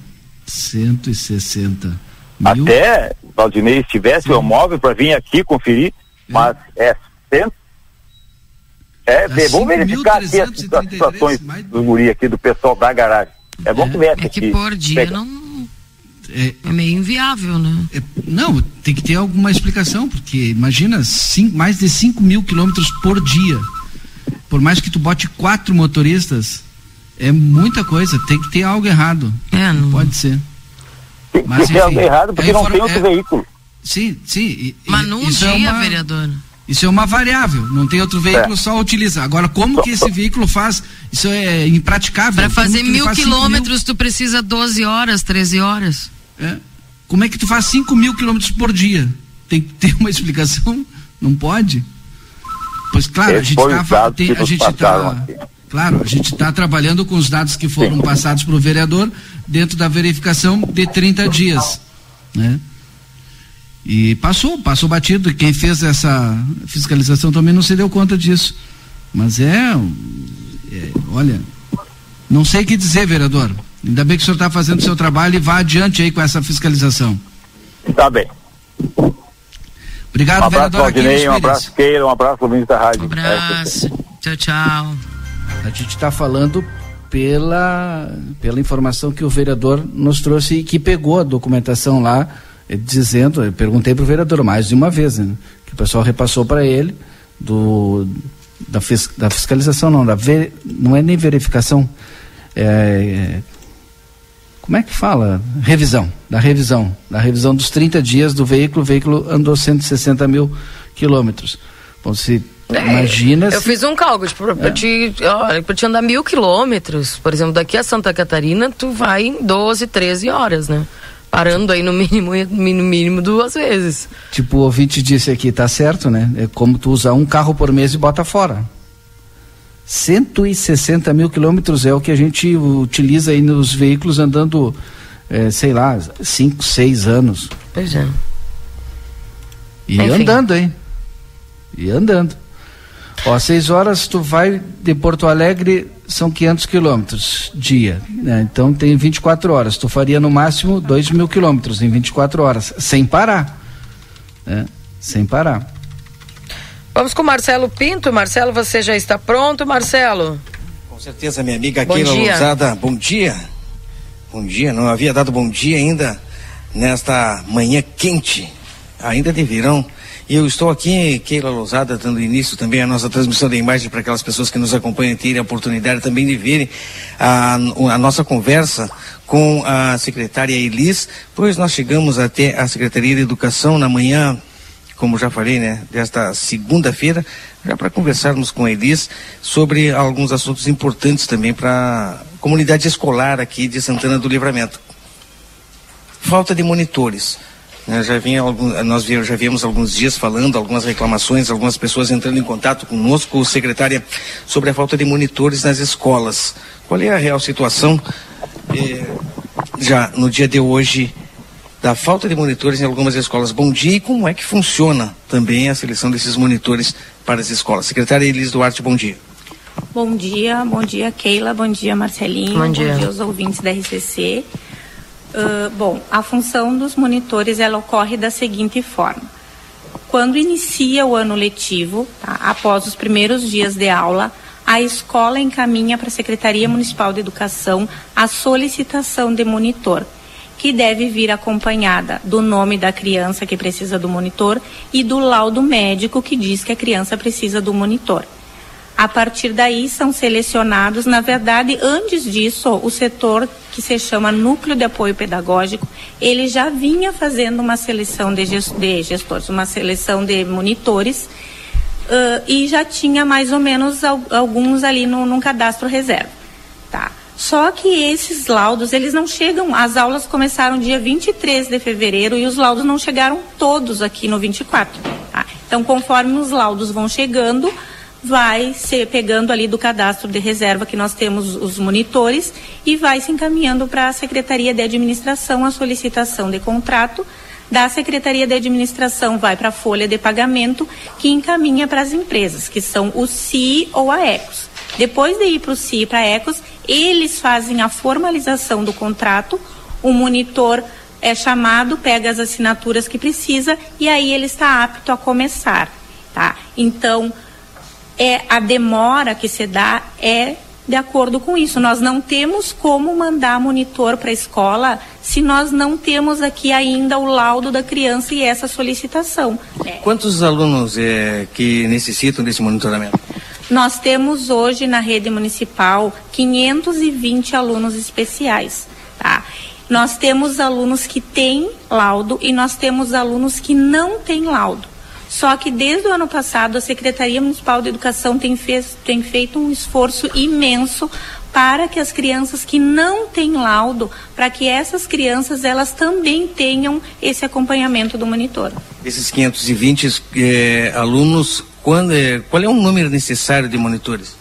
160 mil. Até, Valdinei, se tivesse o móvel para vir aqui conferir. Mas é 100, é, é vamos verificar aqui as, as situações do guri aqui, do pessoal da garagem. É bom que viesse é que por dia não... É, é meio inviável, né? É, não, tem que ter alguma explicação, porque imagina cinco, mais de 5 mil quilômetros por dia. Por mais que tu bote quatro motoristas, é muita coisa, tem que ter algo errado. É, não... Pode ser. Tem Mas, que ter algo errado porque é não tem outro é, veículo. Sim, sim. E, Mas num dia, é uma, vereador. Isso é uma variável, não tem outro veículo, é. só utiliza. Agora, como que esse veículo faz? Isso é impraticável. Para fazer mil quilômetros, mil... tu precisa 12 horas, 13 horas. É. Como é que tu faz 5 mil quilômetros por dia? Tem que ter uma explicação? Não pode? Pois claro, a gente está. A gente tá, claro, a gente está trabalhando com os dados que foram Sim. passados para o vereador dentro da verificação de 30 dias. Né? E passou, passou batido. Quem fez essa fiscalização também não se deu conta disso. Mas é, é olha, não sei o que dizer, vereador. Ainda bem que o senhor está fazendo o seu trabalho e vá adiante aí com essa fiscalização. Tá bem. Obrigado, um abraço, vereador. Valdinei, um abraço, Keira, um abraço, ouvinte da rádio. Um abraço. Tchau, tchau. A gente está falando pela, pela informação que o vereador nos trouxe e que pegou a documentação lá dizendo, eu perguntei para o vereador mais de uma vez, né, que o pessoal repassou para ele do da, fis, da fiscalização não, da ver, não é nem verificação, é, é, como é que fala? Revisão, da revisão, da revisão dos 30 dias do veículo, o veículo andou 160 mil quilômetros. Bom, se é, imagina. Eu fiz um cálculo, tipo, pra, é. te, pra te andar mil quilômetros, por exemplo, daqui a Santa Catarina, tu vai em 12, 13 horas, né? Parando aí no mínimo, no mínimo duas vezes. Tipo, o ouvinte disse aqui, tá certo, né? É como tu usar um carro por mês e bota fora. 160 mil quilômetros é o que a gente utiliza aí nos veículos andando, é, sei lá, 5, 6 anos. Pois é. E Enfim. andando, hein? E andando. Ó, 6 horas tu vai de Porto Alegre são 500 quilômetros dia, né? então tem 24 horas. Tu faria no máximo 2 mil quilômetros em 24 horas, sem parar, né? sem parar. Vamos com Marcelo Pinto. Marcelo, você já está pronto, Marcelo? Com certeza, minha amiga Keila Lousada. Bom dia. Bom dia. Não havia dado bom dia ainda nesta manhã quente, ainda de verão. E eu estou aqui, Keila Lousada, dando início também à nossa transmissão de imagem para aquelas pessoas que nos acompanham terem a oportunidade também de verem a, a nossa conversa com a secretária Elis, pois nós chegamos até a Secretaria de Educação na manhã, como já falei, né, desta segunda-feira, já para conversarmos com a Elis sobre alguns assuntos importantes também para a comunidade escolar aqui de Santana do Livramento. Falta de monitores. Né, já vinha algum, nós já viemos alguns dias falando, algumas reclamações, algumas pessoas entrando em contato conosco, secretária, sobre a falta de monitores nas escolas. Qual é a real situação eh, já no dia de hoje da falta de monitores em algumas escolas? Bom dia e como é que funciona também a seleção desses monitores para as escolas? Secretária Elis Duarte, bom dia. Bom dia, bom dia Keila, bom dia Marcelinho, bom dia, bom dia aos ouvintes da RCC. Uh, bom, a função dos monitores ela ocorre da seguinte forma: quando inicia o ano letivo, tá, após os primeiros dias de aula, a escola encaminha para a Secretaria Municipal de Educação a solicitação de monitor, que deve vir acompanhada do nome da criança que precisa do monitor e do laudo médico que diz que a criança precisa do monitor. A partir daí são selecionados, na verdade, antes disso, o setor que se chama Núcleo de Apoio Pedagógico, ele já vinha fazendo uma seleção de, gestores, uma seleção de monitores, uh, e já tinha mais ou menos alguns ali no, cadastro reserva. Tá? Só que esses laudos, eles não chegam, as aulas começaram dia 23 de fevereiro e os laudos não chegaram todos aqui no 24. Tá? Então, conforme os laudos vão chegando, vai ser pegando ali do cadastro de reserva que nós temos os monitores e vai se encaminhando para a Secretaria de Administração a solicitação de contrato. Da Secretaria de Administração vai para a folha de pagamento que encaminha para as empresas, que são o CI ou a ECOS. Depois de ir para o CI e para a ECOS, eles fazem a formalização do contrato, o monitor é chamado, pega as assinaturas que precisa e aí ele está apto a começar. Tá? Então, é a demora que se dá é de acordo com isso. Nós não temos como mandar monitor para a escola se nós não temos aqui ainda o laudo da criança e essa solicitação. Né? Quantos alunos é, que necessitam desse monitoramento? Nós temos hoje na rede municipal 520 alunos especiais. Tá? Nós temos alunos que têm laudo e nós temos alunos que não têm laudo. Só que desde o ano passado a Secretaria Municipal de Educação tem, fez, tem feito um esforço imenso para que as crianças que não têm laudo, para que essas crianças elas também tenham esse acompanhamento do monitor. Esses 520 eh, alunos, quando, eh, qual é o número necessário de monitores?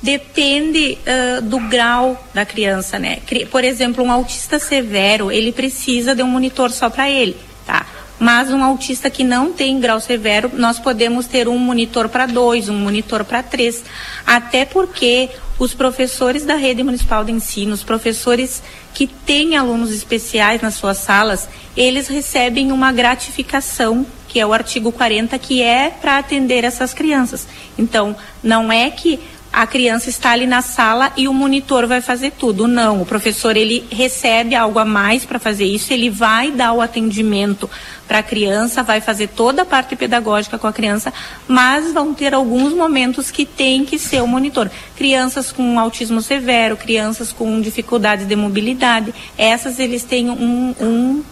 Depende uh, do grau da criança, né? Por exemplo, um autista severo, ele precisa de um monitor só para ele, tá? Mas um autista que não tem grau severo, nós podemos ter um monitor para dois, um monitor para três. Até porque os professores da rede municipal de ensino, os professores que têm alunos especiais nas suas salas, eles recebem uma gratificação, que é o artigo 40, que é para atender essas crianças. Então, não é que a criança está ali na sala e o monitor vai fazer tudo. Não, o professor ele recebe algo a mais para fazer isso, ele vai dar o atendimento para a criança, vai fazer toda a parte pedagógica com a criança, mas vão ter alguns momentos que tem que ser o monitor. Crianças com autismo severo, crianças com dificuldades de mobilidade, essas eles têm um, um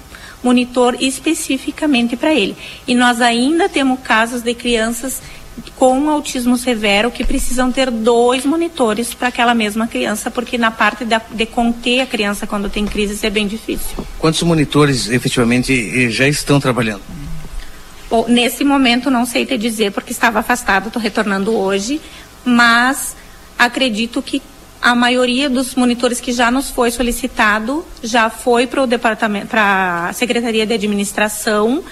monitor especificamente para ele. E nós ainda temos casos de crianças com autismo severo que precisam ter dois monitores para aquela mesma criança, porque na parte de, de conter a criança quando tem crise isso é bem difícil. Quantos monitores efetivamente eh, já estão trabalhando? Bom, nesse momento não sei te dizer porque estava afastado, estou retornando hoje, mas acredito que a maioria dos monitores que já nos foi solicitado já foi para o departamento, para a Secretaria de Administração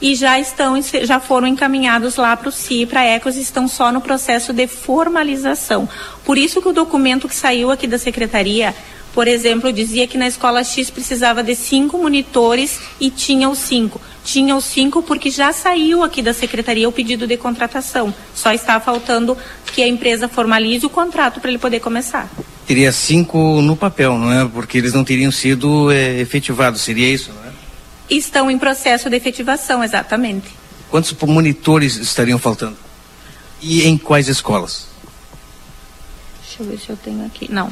e já estão já foram encaminhados lá para o CI, para a Ecos, estão só no processo de formalização. Por isso que o documento que saiu aqui da secretaria, por exemplo, dizia que na escola X precisava de cinco monitores e tinha os cinco. Tinha os cinco porque já saiu aqui da secretaria o pedido de contratação. Só está faltando que a empresa formalize o contrato para ele poder começar. Teria cinco no papel, não é? Porque eles não teriam sido é, efetivados, seria isso, não é? Estão em processo de efetivação, exatamente. Quantos monitores estariam faltando? E em quais escolas? Deixa eu ver se eu tenho aqui. Não.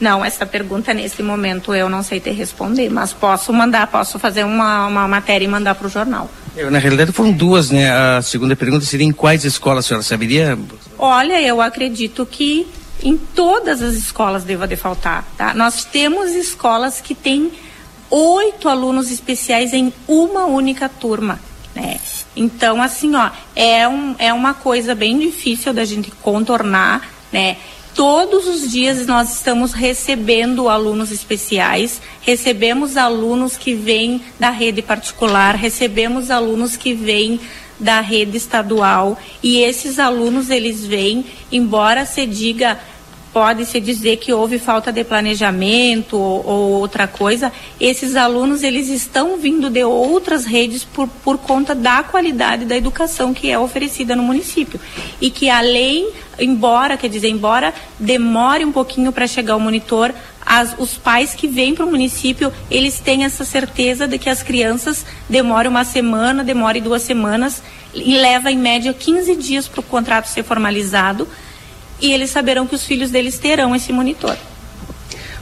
Não, essa pergunta nesse momento eu não sei te responder, mas posso mandar, posso fazer uma, uma matéria e mandar para o jornal. Eu, na realidade foram duas, né? A segunda pergunta seria em quais escolas a senhora saberia? Olha, eu acredito que em todas as escolas deva de faltar, tá? Nós temos escolas que têm oito alunos especiais em uma única turma, né? Então, assim, ó, é, um, é uma coisa bem difícil da gente contornar, né? Todos os dias nós estamos recebendo alunos especiais, recebemos alunos que vêm da rede particular, recebemos alunos que vêm da rede estadual e esses alunos eles vêm, embora se diga pode-se dizer que houve falta de planejamento ou, ou, outra coisa, esses alunos eles estão vindo de outras redes por, por conta da qualidade da educação que é oferecida no município. E que além, embora, quer dizer, embora demore um pouquinho para chegar o monitor, as, os pais que vêm para o município, eles têm essa certeza de que as crianças demoram uma semana, demorem duas semanas, e leva em média 15 dias para o contrato ser formalizado e eles saberão que os filhos deles terão esse monitor.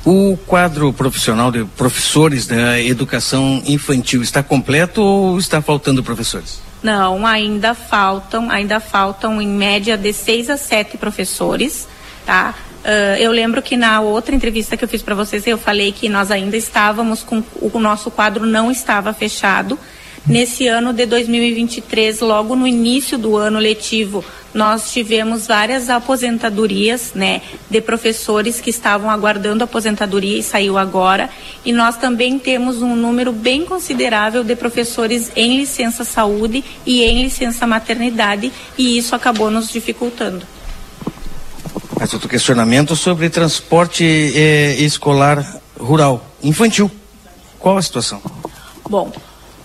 O quadro profissional de professores da educação infantil está completo ou está faltando professores? Não, ainda faltam, ainda faltam em média de seis a sete professores, tá? Uh, eu lembro que na outra entrevista que eu fiz para vocês eu falei que nós ainda estávamos com o nosso quadro não estava fechado. Nesse ano de 2023, logo no início do ano letivo, nós tivemos várias aposentadorias, né, de professores que estavam aguardando aposentadoria e saiu agora. E nós também temos um número bem considerável de professores em licença saúde e em licença maternidade, e isso acabou nos dificultando. Mas outro questionamento sobre transporte eh, escolar rural, infantil. Qual a situação? Bom,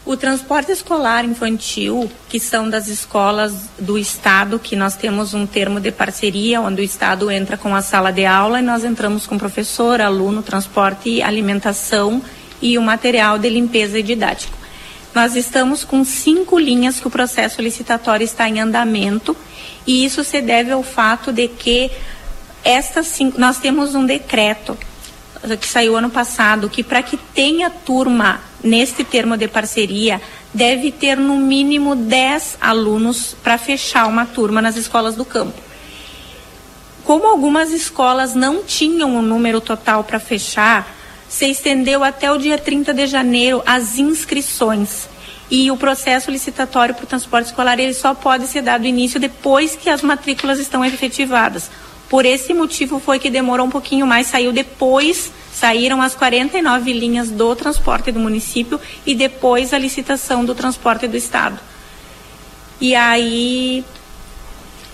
O transporte escolar infantil, que são das escolas do Estado, que nós temos um termo de parceria, onde o Estado entra com a sala de aula e nós entramos com professor, aluno, transporte, alimentação e o material de limpeza e didático. Nós estamos com cinco linhas que o processo licitatório está em andamento e isso se deve ao fato de que estas cinco, nós temos um decreto que saiu ano passado que para que tenha turma neste termo de parceria deve ter no mínimo 10 alunos para fechar uma turma nas escolas do campo. Como algumas escolas não tinham o um número total para fechar, se estendeu até o dia 30 de janeiro as inscrições. E o processo licitatório para o transporte escolar ele só pode ser dado início depois que as matrículas estão efetivadas. Por esse motivo foi que demorou um pouquinho mais, saiu depois, saíram as 49 linhas do transporte do município e depois a licitação do transporte do estado. E aí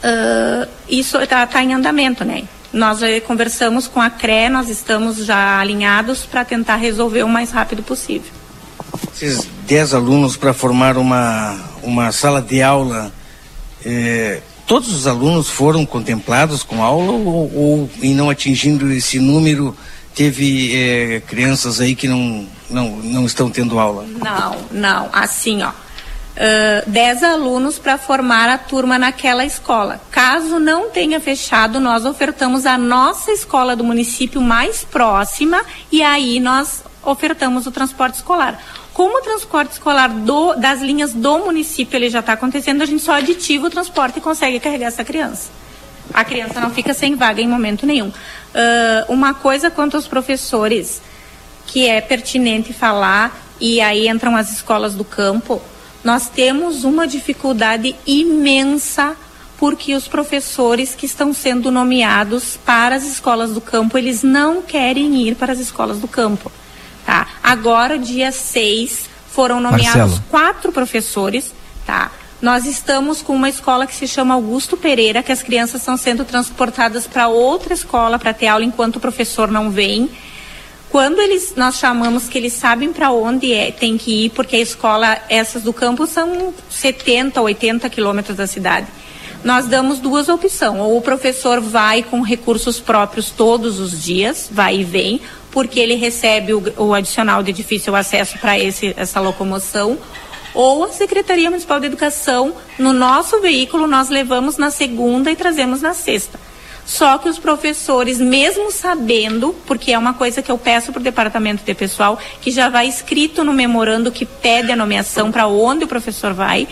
uh, isso está tá em andamento, né? Nós eh, conversamos com a CRE, nós estamos já alinhados para tentar resolver o mais rápido possível. Esses 10 alunos para formar uma, uma sala de aula, eh, todos os alunos foram contemplados com aula ou, ou em não atingindo esse número teve eh, crianças aí que não, não, não estão tendo aula? Não, não. Assim, ó uh, 10 alunos para formar a turma naquela escola. Caso não tenha fechado, nós ofertamos a nossa escola do município mais próxima e aí nós ofertamos o transporte escolar. Como o transporte escolar do, das linhas do município ele já está acontecendo, a gente só aditiva o transporte e consegue carregar essa criança. A criança não fica sem vaga em momento nenhum. Uh, uma coisa quanto aos professores que é pertinente falar, e aí entram as escolas do campo, nós temos uma dificuldade imensa porque os professores que estão sendo nomeados para as escolas do campo, eles não querem ir para as escolas do campo. Tá? Agora, dia 6, foram nomeados Marcelo. quatro professores, tá? Nós estamos com uma escola que se chama Augusto Pereira, que as crianças estão sendo transportadas para outra escola para ter aula enquanto o professor não vem. Quando eles, nós chamamos que eles sabem para onde é, tem que ir, porque a escola, essas do campo são 70, 80 quilômetros da cidade. Nós damos duas opções. Ou o professor vai com recursos próprios todos os dias, vai e vem, porque ele recebe o, o adicional de difícil acesso para essa locomoção, ou a Secretaria Municipal de Educação, no nosso veículo, nós levamos na segunda e trazemos na sexta. Só que os professores, mesmo sabendo, porque é uma coisa que eu peço para o departamento de pessoal, que já vai escrito no memorando que pede a nomeação para onde o professor vai,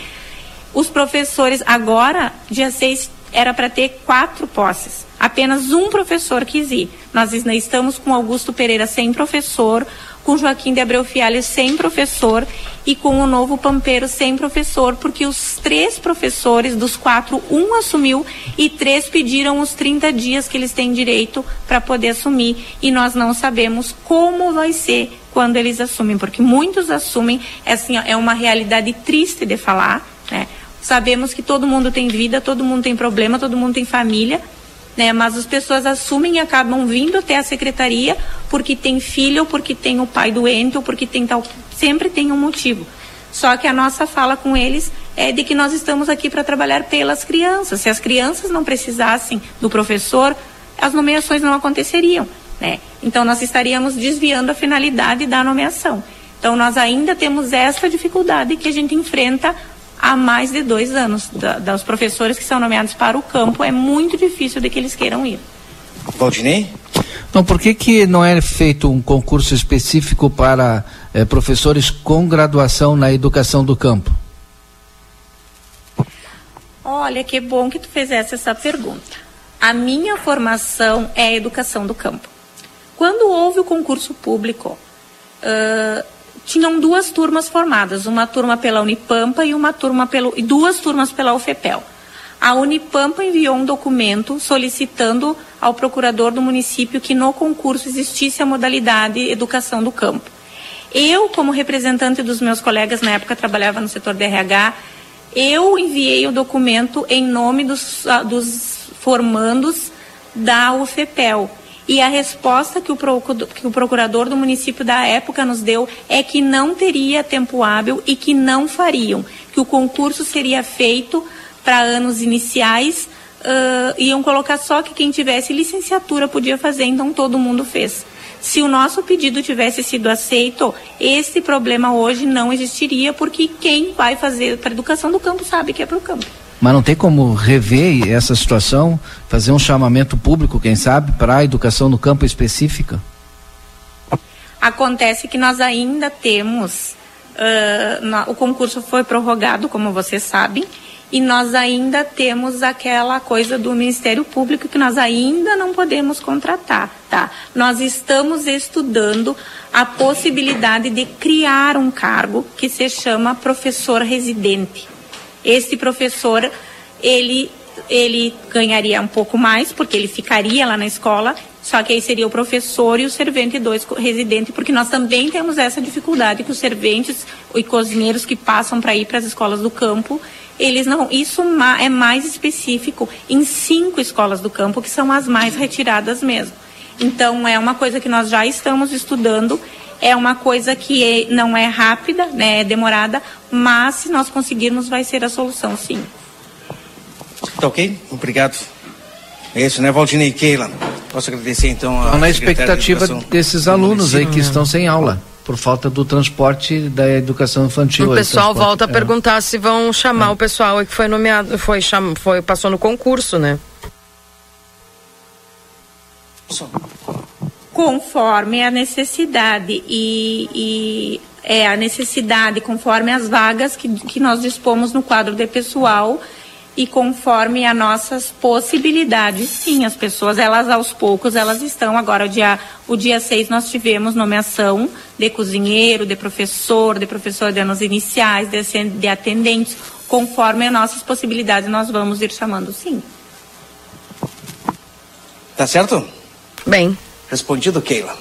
os professores, agora, dia 6, era para ter quatro posses. Apenas um professor quis ir. Nós estamos com Augusto Pereira sem professor, com Joaquim de Abreu Fialho sem professor e com o novo Pampeiro sem professor, porque os três professores dos quatro, um assumiu e três pediram os 30 dias que eles têm direito para poder assumir e nós não sabemos como vai ser quando eles assumem, porque muitos assumem, é, assim, é uma realidade triste de falar, né? Sabemos que todo mundo tem vida, todo mundo tem problema, todo mundo tem família, né? Mas as pessoas assumem e acabam vindo até a secretaria porque tem filho, ou porque tem o pai doente, ou porque tem tal. Sempre tem um motivo. Só que a nossa fala com eles é de que nós estamos aqui para trabalhar pelas crianças. Se as crianças não precisassem do professor, as nomeações não aconteceriam. Né? Então nós estaríamos desviando a finalidade da nomeação. Então nós ainda temos essa dificuldade que a gente enfrenta há mais de dois anos. Da, dos professores que são nomeados para o campo, é muito difícil de que eles queiram ir. Valdinei? Então, por que, que não é feito um concurso específico para eh, professores com graduação na educação do campo? Olha, que bom que tu fizesse essa pergunta. A minha formação é a educação do campo. Quando houve o concurso público, uh, tinham duas turmas formadas, uma turma pela Unipampa e uma turma pelo, e duas turmas pela UFEPEL. A Unipampa enviou um documento solicitando ao procurador do município que no concurso existisse a modalidade educação do campo. Eu, como representante dos meus colegas na época trabalhava no setor DRH, eu enviei o documento em nome dos, dos formandos da UFEPEL E a resposta que o, procurador do município da época nos deu é que não teria tempo hábil e que não fariam, que o concurso seria feito para anos iniciais, uh, iam colocar só que quem tivesse licenciatura podia fazer, então todo mundo fez. Se o nosso pedido tivesse sido aceito, esse problema hoje não existiria, porque quem vai fazer para a educação do campo sabe que é para o campo. Mas não tem como rever essa situação, fazer um chamamento público, quem sabe, para a educação no campo específica? Acontece que nós ainda temos. Uh, o concurso foi prorrogado, como vocês sabem, e nós ainda temos aquela coisa do Ministério Público que nós ainda não podemos contratar, tá? Nós estamos estudando a possibilidade de criar um cargo que se chama professor residente. Este professor, ele ele ganharia um pouco mais, porque ele ficaria lá na escola, só que aí seria o professor e o servente dois residente, porque nós também temos essa dificuldade que os serventes e cozinheiros que passam para ir para as escolas do campo, eles não. Isso é mais específico em cinco escolas do campo, que são as mais retiradas mesmo. Então, é uma coisa que nós já estamos estudando, é uma coisa que é, não é rápida, né, é demorada, mas se nós conseguirmos, vai ser a solução, sim. Tá ok? Obrigado. É isso, né, Valdinei Keila? Posso agradecer então a. Na expectativa desses alunos aí que estão sem aula por falta do transporte da educação infantil. O pessoal volta a é. perguntar se vão chamar é. o pessoal que foi nomeado, foi, cham, foi passou no concurso, né? Conforme a necessidade e, e é a necessidade, conforme as vagas que, que nós dispomos no quadro de pessoal e conforme as nossas possibilidades, sim, as pessoas, elas aos poucos, elas estão agora, o dia, o dia 6 nós tivemos nomeação de cozinheiro, de professor, de professor de anos iniciais, de, de atendentes, conforme as nossas possibilidades nós vamos ir chamando, sim. Tá certo? Bem. Respondido, Keila.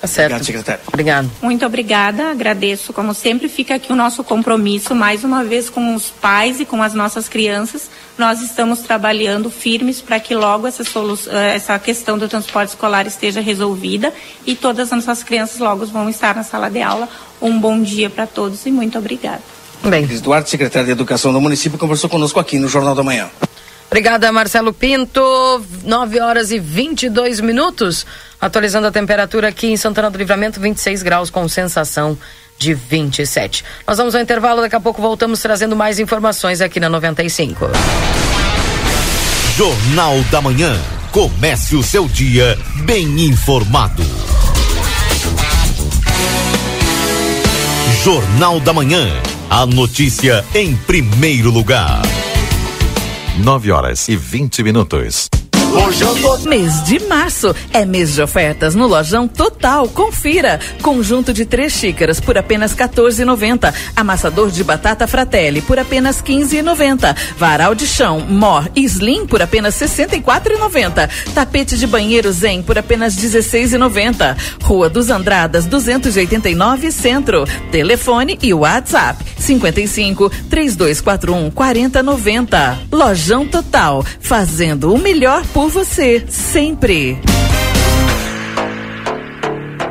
Tá certo. Obrigado, secretário. Obrigado. Muito obrigada, agradeço. Como sempre, fica aqui o nosso compromisso, mais uma vez, com os pais e com as nossas crianças. Nós estamos trabalhando firmes para que logo essa, eh, essa questão do transporte escolar esteja resolvida e todas as nossas crianças logo vão estar na sala de aula. Um bom dia para todos e muito obrigada. Bem. Eduardo, secretário de Educação do município, conversou conosco aqui no Jornal da Manhã. Obrigada, Marcelo Pinto. 9 horas e 22 minutos. Atualizando a temperatura aqui em Santana do Livramento, 26 graus com sensação de 27. Nós vamos ao intervalo, daqui a pouco voltamos trazendo mais informações aqui na 95. Jornal da Manhã. Comece o seu dia bem informado. Jornal da Manhã. A notícia em primeiro lugar. 9 horas e 20 minutos. Mês de março é mês de ofertas no Lojão Total. Confira. Conjunto de três xícaras por apenas 14,90. Amassador de batata Fratelli por apenas 15,90. Varal de chão Mor Slim por apenas 64,90. Tapete de banheiro Zen por apenas 16,90. Rua dos Andradas 289 Centro. Telefone e WhatsApp 55 3241 4090. Lojão Total, fazendo o melhor por você, sempre.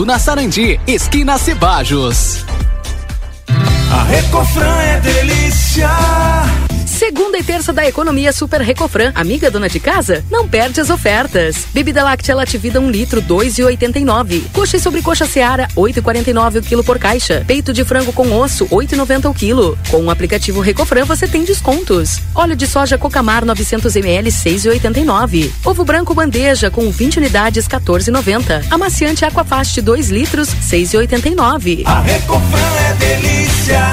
na Sarandi, esquina Cebajos. A Recofran é delícia. Segunda e terça da economia Super Recofran. Amiga dona de casa? Não perde as ofertas. Bebida láctea Lativida 1 um litro, 2,89. Coxa e sobrecoxa Seara, 8,49 o quilo por caixa. Peito de frango com osso, 8,90 o quilo. Com o aplicativo Recofran você tem descontos. Óleo de soja Cocamar 900 ml, 6,89. Ovo branco bandeja com 20 unidades, 14,90. Amaciante Aquafast 2 litros, 6,89. A Recofran é delícia.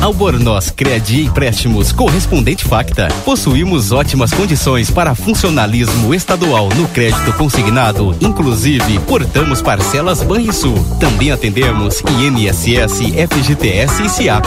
Albornoz Crédito e Empréstimos Correspondente Facta. Possuímos ótimas condições para funcionalismo estadual no crédito consignado. Inclusive, portamos parcelas Banrisul. Também atendemos INSS, FGTS e SIAP.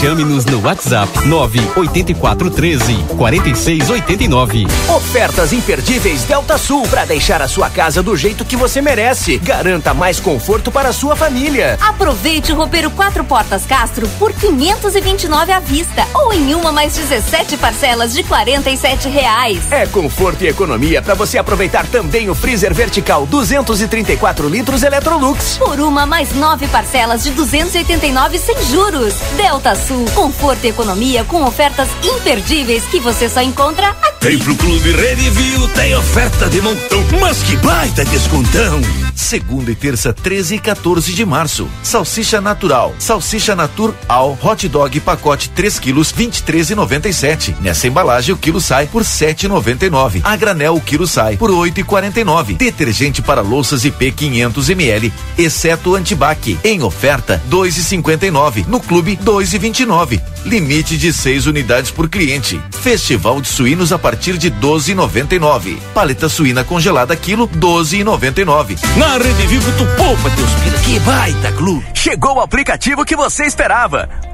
Chame-nos no WhatsApp 98413 4689. Ofertas imperdíveis Delta Sul para deixar a sua casa do jeito que você merece. Garanta mais conforto para a sua família. Aproveite o roupeiro quatro portas Castro por 500 229 à vista ou em uma mais 17 parcelas de 47 reais. É conforto e economia para você aproveitar também o freezer vertical 234 litros Electrolux. Por uma mais nove parcelas de 289 sem juros. Delta Sul, conforto e economia com ofertas imperdíveis que você só encontra aqui. Vem pro Clube Redivio, tem oferta de montão, mas que baita descontão! Segunda e terça, 13 e 14 de março. Salsicha natural, salsicha natur al hot dog dog pacote 3 quilos 23,97. Nessa embalagem o quilo sai por 7,99. A granel o quilo sai por 8,49. Detergente para louças IP 500 ml, exceto antibac. Em oferta 2,59. No clube 2,29. Limite de 6 unidades por cliente. Festival de suínos a partir de 12,99. Paleta suína congelada quilo 12,99. Na Rede Vivo tu poupa teus pila, que baita clube. Chegou o aplicativo que você esperava.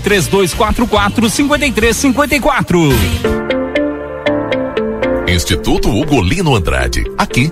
3244 5354. Instituto Ugolino Andrade. Aqui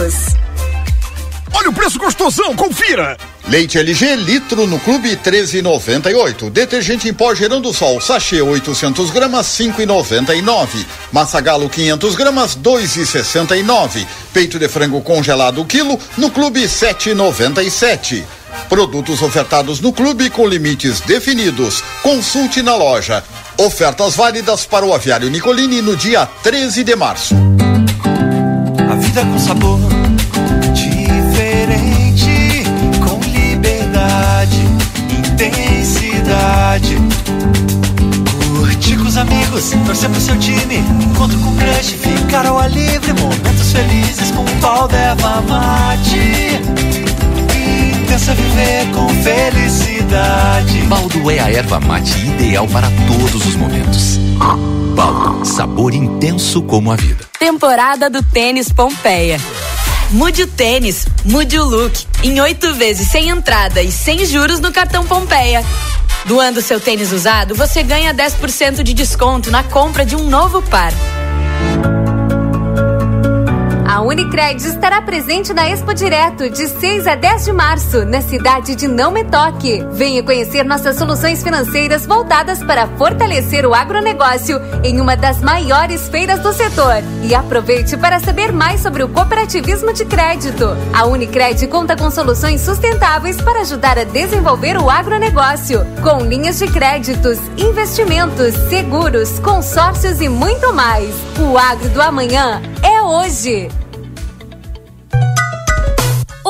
todos. Olha o preço gostosão, confira! Leite LG litro no clube 13,98. Detergente em pó gerando sol sachê 800 gramas 5,99. Massa galo 500 gramas 2,69. Peito de frango congelado quilo no clube 7,97. Produtos ofertados no clube com limites definidos. Consulte na loja. Ofertas válidas para o aviário Nicolini no dia 13 de março. Felicidade. Baldo é a erva mate ideal para todos os momentos. Baldo, sabor intenso como a vida. Temporada do Tênis Pompeia. Mude o tênis, mude o look. Em oito vezes sem entrada e sem juros no cartão Pompeia. Doando seu tênis usado, você ganha 10% de desconto na compra de um novo par. A Unicred estará presente na Expo Direto de 6 a 10 de março, na cidade de Não Me Toque. Venha conhecer nossas soluções financeiras voltadas para fortalecer o agronegócio em uma das maiores feiras do setor. E aproveite para saber mais sobre o cooperativismo de crédito. A Unicred conta com soluções sustentáveis para ajudar a desenvolver o agronegócio, com linhas de créditos, investimentos, seguros, consórcios e muito mais. O agro do amanhã é hoje.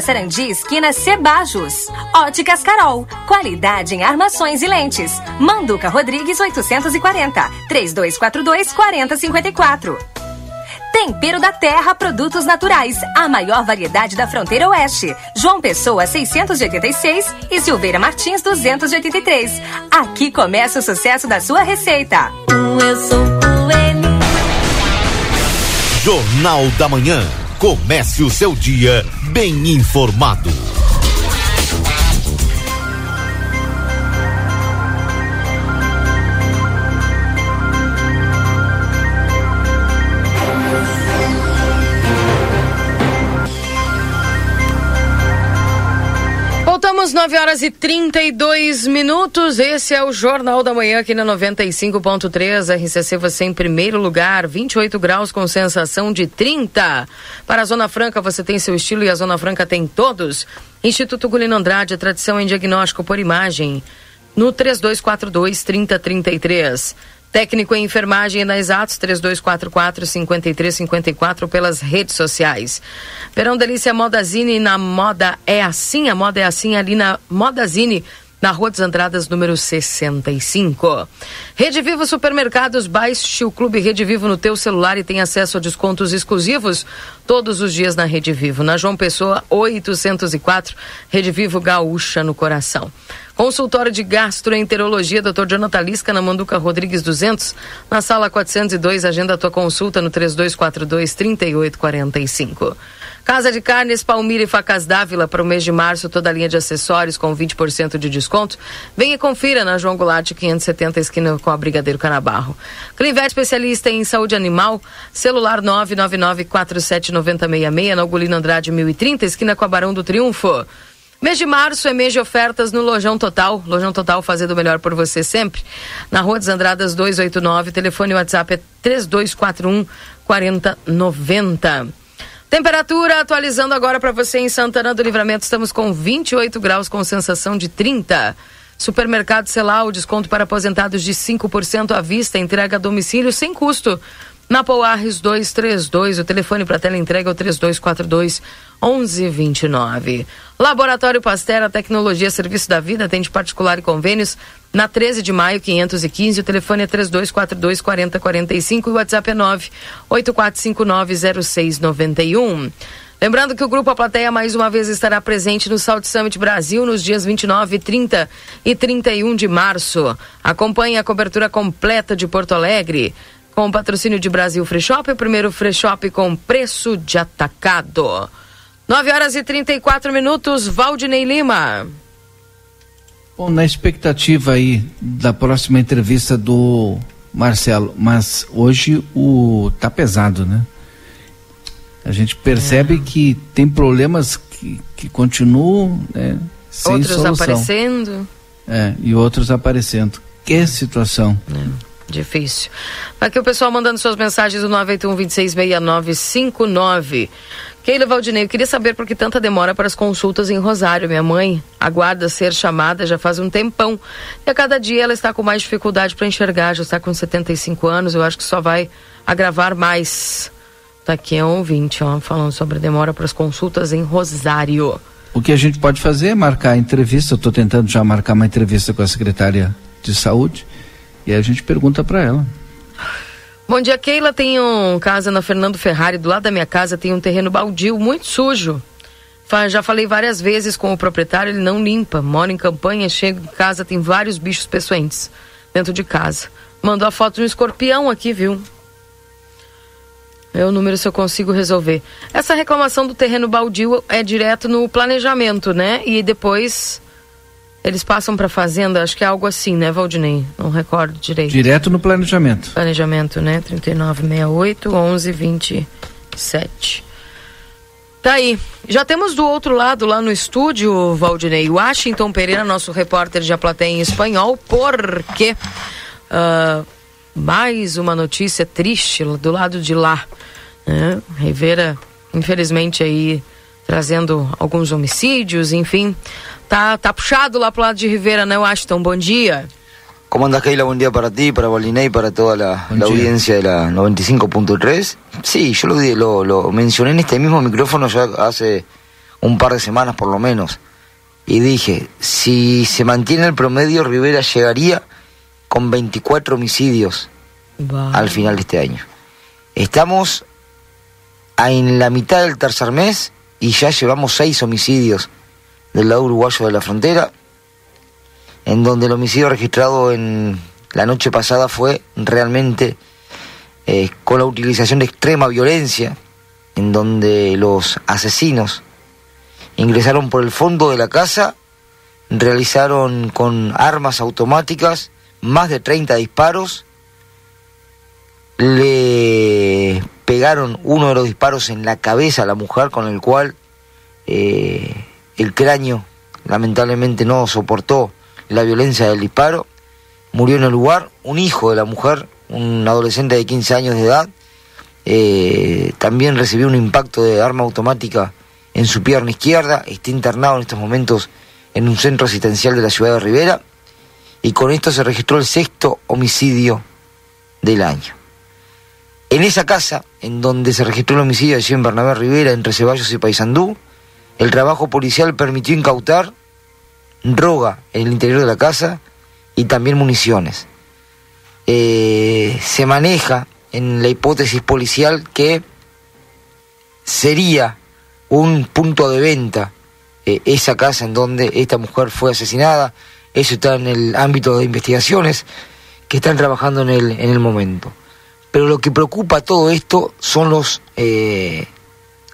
Sarandi, esquina Cebajos. Óticas Carol, qualidade em armações e lentes. Manduca Rodrigues 840, 3242 4054. Tempero da Terra Produtos Naturais, a maior variedade da fronteira oeste. João Pessoa 686 e Silveira Martins 283. Aqui começa o sucesso da sua receita. Eu sou Jornal da Manhã. Comece o seu dia bem informado. Voltamos 9 horas e 32 minutos. Esse é o Jornal da Manhã aqui na 95.3. RCC você em primeiro lugar, 28 graus com sensação de 30. Para a Zona Franca você tem seu estilo e a Zona Franca tem todos. Instituto Gulino Andrade, tradição em diagnóstico por imagem. No 3242 3033. Técnico em enfermagem na Exatos 3244 5354 pelas redes sociais. Verão Delícia Modazine na Moda é assim, a moda é assim ali na Modazine. Na Rua dos Andradas, número 65. Rede Vivo Supermercados, baixe o Clube Rede Vivo no teu celular e tem acesso a descontos exclusivos todos os dias na Rede Vivo. Na João Pessoa, 804, Rede Vivo Gaúcha no coração. Consultório de Gastroenterologia, Dr. Jonathan Lisca, na Manduca Rodrigues 200, na sala 402, agenda tua consulta no 3242 3845. Casa de Carnes Palmira e Facas Dávila para o mês de março, toda a linha de acessórios com 20% de desconto. Venha e confira na João Goulart 570 esquina com a Brigadeiro Canabarro. Clinvet especialista em saúde animal, celular 999479066 na Ugolino Andrade 1030 esquina com a Barão do Triunfo. Mês de março é mês de ofertas no Lojão Total. Lojão Total fazendo o melhor por você sempre. Na Rua dos Andradas 289, telefone WhatsApp é 3241 4090. Temperatura atualizando agora para você em Santana do Livramento. Estamos com 28 graus com sensação de 30. Supermercado Celal, desconto para aposentados de 5% à vista, entrega a domicílio sem custo. Na Poarres 232, o telefone para tela entrega é o 3242 1129. Laboratório Pastera, tecnologia, serviço da vida, atende particular e convênios. Na 13 de maio, 515, o telefone é 3242 4045 e o WhatsApp é 984590691. Lembrando que o Grupo A Plateia mais uma vez estará presente no Salt Summit Brasil nos dias 29, 30 e 31 de março. Acompanhe a cobertura completa de Porto Alegre com o patrocínio de Brasil Free Shop, o primeiro free shop com preço de atacado. 9 horas e 34 minutos, Valdinei Lima. Bom, na expectativa aí da próxima entrevista do Marcelo, mas hoje o tá pesado, né? A gente percebe é. que tem problemas que, que continuam né, sem outros solução. aparecendo. É, e outros aparecendo. Que situação. É, difícil. Aqui o pessoal mandando suas mensagens do 981 266959. Keila Valdinei, eu queria saber por que tanta demora para as consultas em Rosário. Minha mãe aguarda ser chamada já faz um tempão. E a cada dia ela está com mais dificuldade para enxergar, já está com 75 anos. Eu acho que só vai agravar mais. Tá aqui é um ouvinte, ó, falando sobre demora para as consultas em Rosário. O que a gente pode fazer é marcar entrevista. Eu estou tentando já marcar uma entrevista com a secretária de saúde. E aí a gente pergunta para ela. Bom dia, Keila. Um casa na Fernando Ferrari, do lado da minha casa tem um terreno baldio muito sujo. Já falei várias vezes com o proprietário, ele não limpa. Mora em campanha, chega em casa, tem vários bichos peçoentes dentro de casa. Mandou a foto de um escorpião aqui, viu? É o número se eu consigo resolver. Essa reclamação do terreno baldio é direto no planejamento, né? E depois eles passam para fazenda, acho que é algo assim, né, Valdinei? Não recordo direito. Direto no planejamento. Planejamento, né? 3968 1127. Tá aí. Já temos do outro lado lá no estúdio, Valdinei, Washington Pereira, nosso repórter de A Plateia em espanhol, porque uh, mais uma notícia triste do lado de lá. Né? Rivera, infelizmente, aí trazendo alguns homicídios, enfim. Tá, tá puxado lá pro lado de Rivera, né, Washington? Bom dia. ¿Cómo andas, Keila? Buen día para ti, para Bolinei, para toda la, la audiencia de la 95.3. Sí, yo lo, lo, lo, mencioné en este mismo micrófono ya hace un par de semanas por lo menos. Y dije, si se mantiene el promedio, Rivera llegaría con 24 homicidios al final de este año. Estamos en la mitad del tercer mes y ya llevamos seis homicidios del lado uruguayo de la frontera, en donde el homicidio registrado en la noche pasada fue realmente eh, con la utilización de extrema violencia, en donde los asesinos ingresaron por el fondo de la casa, realizaron con armas automáticas más de 30 disparos, le pegaron uno de los disparos en la cabeza a la mujer con el cual eh, el cráneo lamentablemente no soportó la violencia del disparo, murió en el lugar un hijo de la mujer, un adolescente de 15 años de edad, eh, también recibió un impacto de arma automática en su pierna izquierda, está internado en estos momentos en un centro asistencial de la ciudad de Rivera. Y con esto se registró el sexto homicidio del año. En esa casa, en donde se registró el homicidio de en Bernabé Rivera entre Ceballos y Paysandú, el trabajo policial permitió incautar droga en el interior de la casa y también municiones. Eh, se maneja en la hipótesis policial que sería un punto de venta eh, esa casa en donde esta mujer fue asesinada. Eso está en el ámbito de investigaciones que están trabajando en el, en el momento. Pero lo que preocupa todo esto son los eh,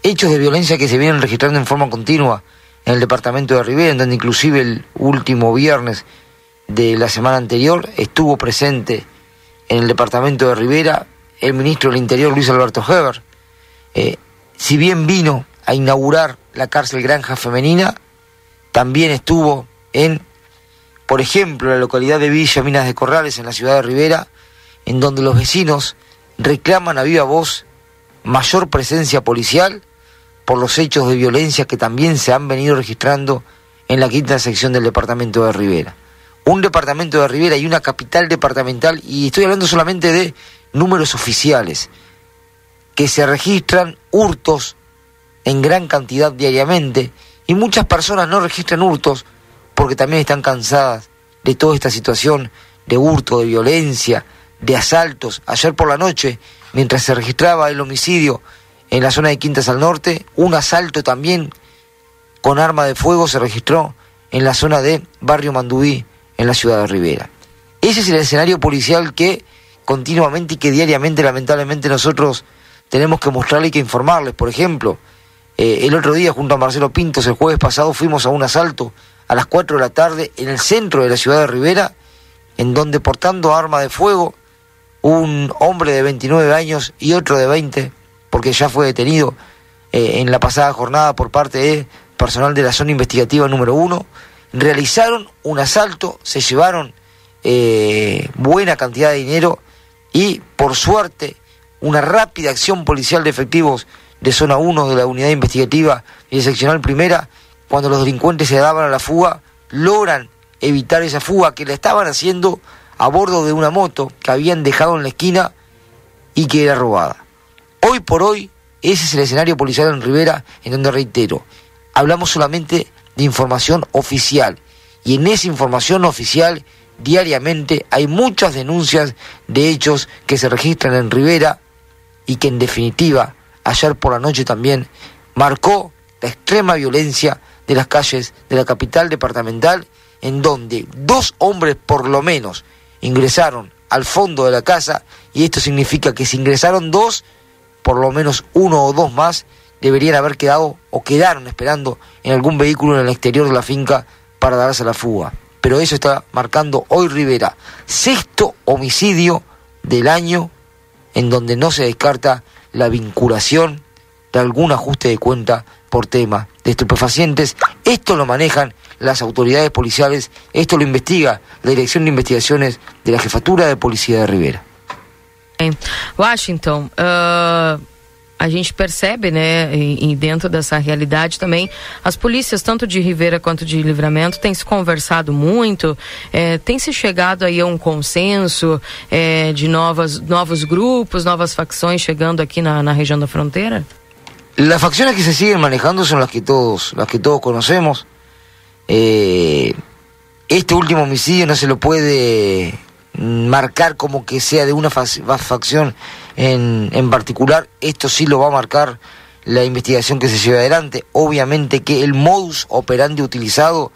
hechos de violencia que se vienen registrando en forma continua en el departamento de Rivera, en donde inclusive el último viernes de la semana anterior estuvo presente en el departamento de Rivera el ministro del Interior Luis Alberto Heber. Eh, si bien vino a inaugurar la cárcel Granja Femenina, también estuvo en, por ejemplo, la localidad de Villa Minas de Corrales, en la ciudad de Rivera, en donde los vecinos reclaman a viva voz mayor presencia policial por los hechos de violencia que también se han venido registrando en la quinta sección del departamento de Rivera. Un departamento de Rivera y una capital departamental, y estoy hablando solamente de números oficiales, que se registran hurtos en gran cantidad diariamente, y muchas personas no registran hurtos porque también están cansadas de toda esta situación de hurto, de violencia, de asaltos. Ayer por la noche, mientras se registraba el homicidio en la zona de Quintas al norte, un asalto también con arma de fuego se registró en la zona de Barrio Mandubí, en la ciudad de Rivera. Ese es el escenario policial que continuamente y que diariamente lamentablemente nosotros tenemos que mostrarle y que informarles. Por ejemplo, eh, el otro día junto a Marcelo Pintos, el jueves pasado, fuimos a un asalto a las 4 de la tarde en el centro de la ciudad de Rivera, en donde portando arma de fuego, un hombre de 29 años y otro de 20, porque ya fue detenido eh, en la pasada jornada por parte de personal de la zona investigativa número 1, realizaron un asalto, se llevaron eh, buena cantidad de dinero y por suerte una rápida acción policial de efectivos de zona 1 de la unidad investigativa y de seccional primera, cuando los delincuentes se daban a la fuga, logran evitar esa fuga que la estaban haciendo a bordo de una moto que habían dejado en la esquina y que era robada. Hoy por hoy, ese es el escenario policial en Rivera, en donde reitero, hablamos solamente de información oficial. Y en esa información oficial, diariamente, hay muchas denuncias de hechos que se registran en Rivera y que en definitiva, ayer por la noche también, marcó la extrema violencia de las calles de la capital departamental, en donde dos hombres por lo menos ingresaron al fondo de la casa, y esto significa que si ingresaron dos, por lo menos uno o dos más deberían haber quedado o quedaron esperando en algún vehículo en el exterior de la finca para darse la fuga. Pero eso está marcando hoy Rivera, sexto homicidio del año en donde no se descarta la vinculación de algún ajuste de cuenta por tema de estupefacientes. Esto lo manejan las autoridades policiales, esto lo investiga la Dirección de Investigaciones de la Jefatura de Policía de Rivera. Washington, uh, a gente percebe, né, e, dentro dessa realidade também, as polícias, tanto de Rivera quanto de Livramento, têm se conversado muito, é, tem se chegado aí a um consenso é, de novas, novos grupos, novas facções chegando aqui na, na região da fronteira? Las facciones que se siguen manejando son las que todos, las que todos conocemos. Eh, este último homicidio no se lo puede marcar como que sea de una facción en, en particular. Esto sí lo va a marcar la investigación que se lleva adelante. Obviamente que el modus operandi utilizado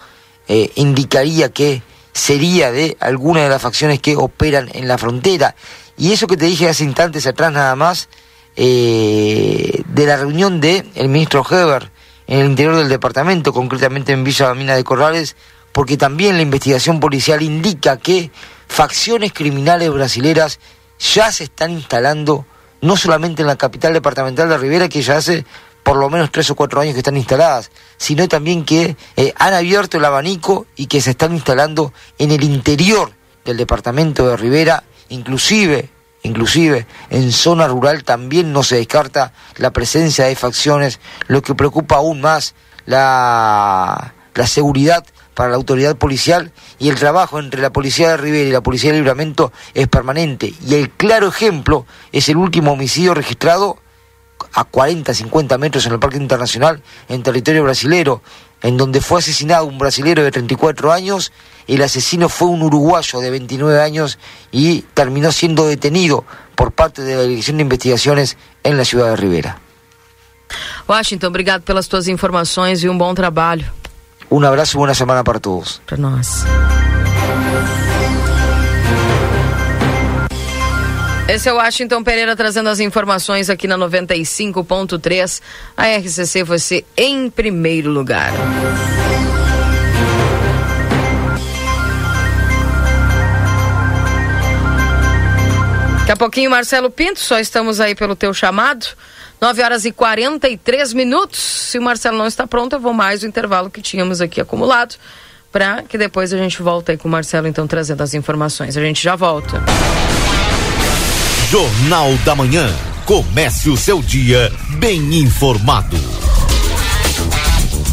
eh, indicaría que sería de alguna de las facciones que operan en la frontera. Y eso que te dije hace instantes atrás nada más, eh, de la reunión de el ministro Heber en el interior del departamento, concretamente en Villa Mina de Corrales, porque también la investigación policial indica que facciones criminales brasileras ya se están instalando, no solamente en la capital departamental de Rivera, que ya hace por lo menos tres o cuatro años que están instaladas, sino también que eh, han abierto el abanico y que se están instalando en el interior del departamento de Rivera, inclusive Inclusive en zona rural también no se descarta la presencia de facciones, lo que preocupa aún más la, la seguridad para la autoridad policial y el trabajo entre la Policía de Rivera y la Policía de Libramento es permanente. Y el claro ejemplo es el último homicidio registrado a 40, 50 metros en el Parque Internacional en territorio brasilero, en donde fue asesinado un brasilero de 34 años, el asesino fue un uruguayo de 29 años y terminó siendo detenido por parte de la Dirección de Investigaciones en la ciudad de Rivera. Washington, obrigado pelas tuas informações e um bom trabalho. Um abraço e boa semana para todos. Para nós. Esse é o Washington Pereira trazendo as informações aqui na 95.3. A RCC você em primeiro lugar. Daqui a pouquinho, Marcelo Pinto, só estamos aí pelo teu chamado. 9 horas e 43 minutos. Se o Marcelo não está pronto, eu vou mais o intervalo que tínhamos aqui acumulado. Para que depois a gente volta aí com o Marcelo, então, trazendo as informações. A gente já volta. Jornal da Manhã. Comece o seu dia bem informado.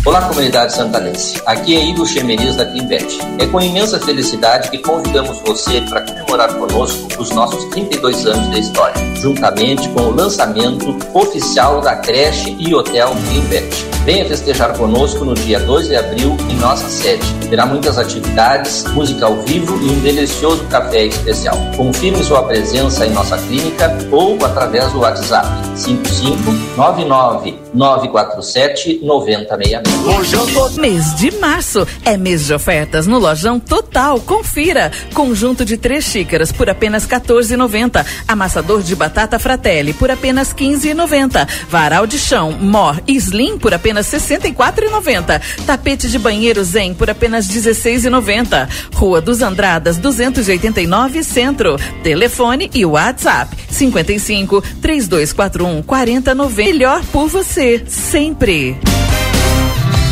Olá, comunidade santanense. Aqui é Igor Chemerias da Cleanbet. É com imensa felicidade que convidamos você para comemorar conosco os nossos 32 anos de história, juntamente com o lançamento oficial da creche e hotel Cleanbet. Venha festejar conosco no dia 2 de abril em nossa sede. Terá muitas atividades, música ao vivo e um delicioso café especial. Confirme sua presença em nossa clínica ou através do WhatsApp 5599 947 9066. Mês de março é mês de ofertas no Lojão Total. Confira. Conjunto de três xícaras por apenas 14,90. Amassador de batata Fratelli por apenas 15,90. Varal de chão Mor Slim por apenas 64,90. Tapete de banheiro Zen por apenas 16,90. Rua dos Andradas 289 Centro. Telefone e WhatsApp 55 3241 4090. Melhor por você sempre.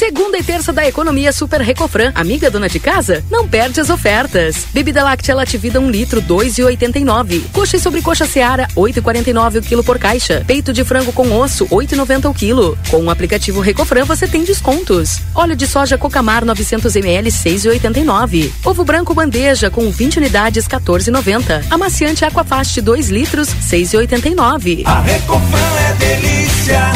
Segunda e terça da economia Super Recofran. Amiga dona de casa? Não perde as ofertas. Bebida láctea Lativida 1 um litro, 2,89. Coxa e sobrecoxa Seara, 8,49 o quilo por caixa. Peito de frango com osso, 8,90 o quilo. Com o aplicativo Recofran você tem descontos. Óleo de soja Cocamar 900 ml, 6,89. Ovo branco bandeja com 20 unidades, 14,90. Amaciante Aquafast 2 litros, 6,89. A Recofran é delícia.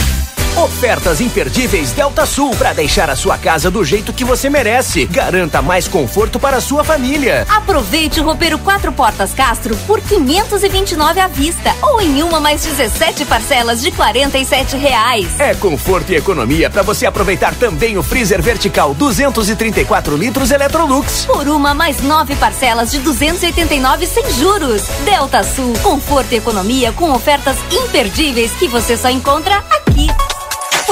Ofertas imperdíveis Delta Sul para deixar a sua casa do jeito que você merece. Garanta mais conforto para a sua família. Aproveite o roupeiro quatro portas Castro por 529 à vista ou em uma mais 17 parcelas de 47 reais. É conforto e economia para você aproveitar também o freezer vertical 234 litros Electrolux. Por uma mais nove parcelas de 289 sem juros. Delta Sul, conforto e economia com ofertas imperdíveis que você só encontra aqui.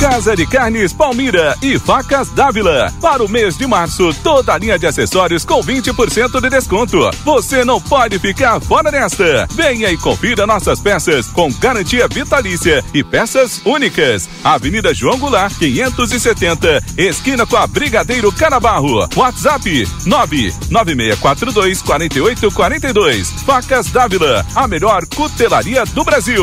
Casa de Carnes Palmira e Facas Dávila. Para o mês de março, toda a linha de acessórios com 20% de desconto. Você não pode ficar fora desta. Venha e confira nossas peças com garantia vitalícia e peças únicas. Avenida João Goulart, 570, esquina com a Brigadeiro Canabarro. WhatsApp 99642 4842. Facas Dávila, a melhor cutelaria do Brasil.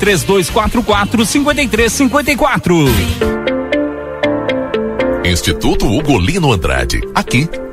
3244 5354. Instituto Ugolino Andrade. Aqui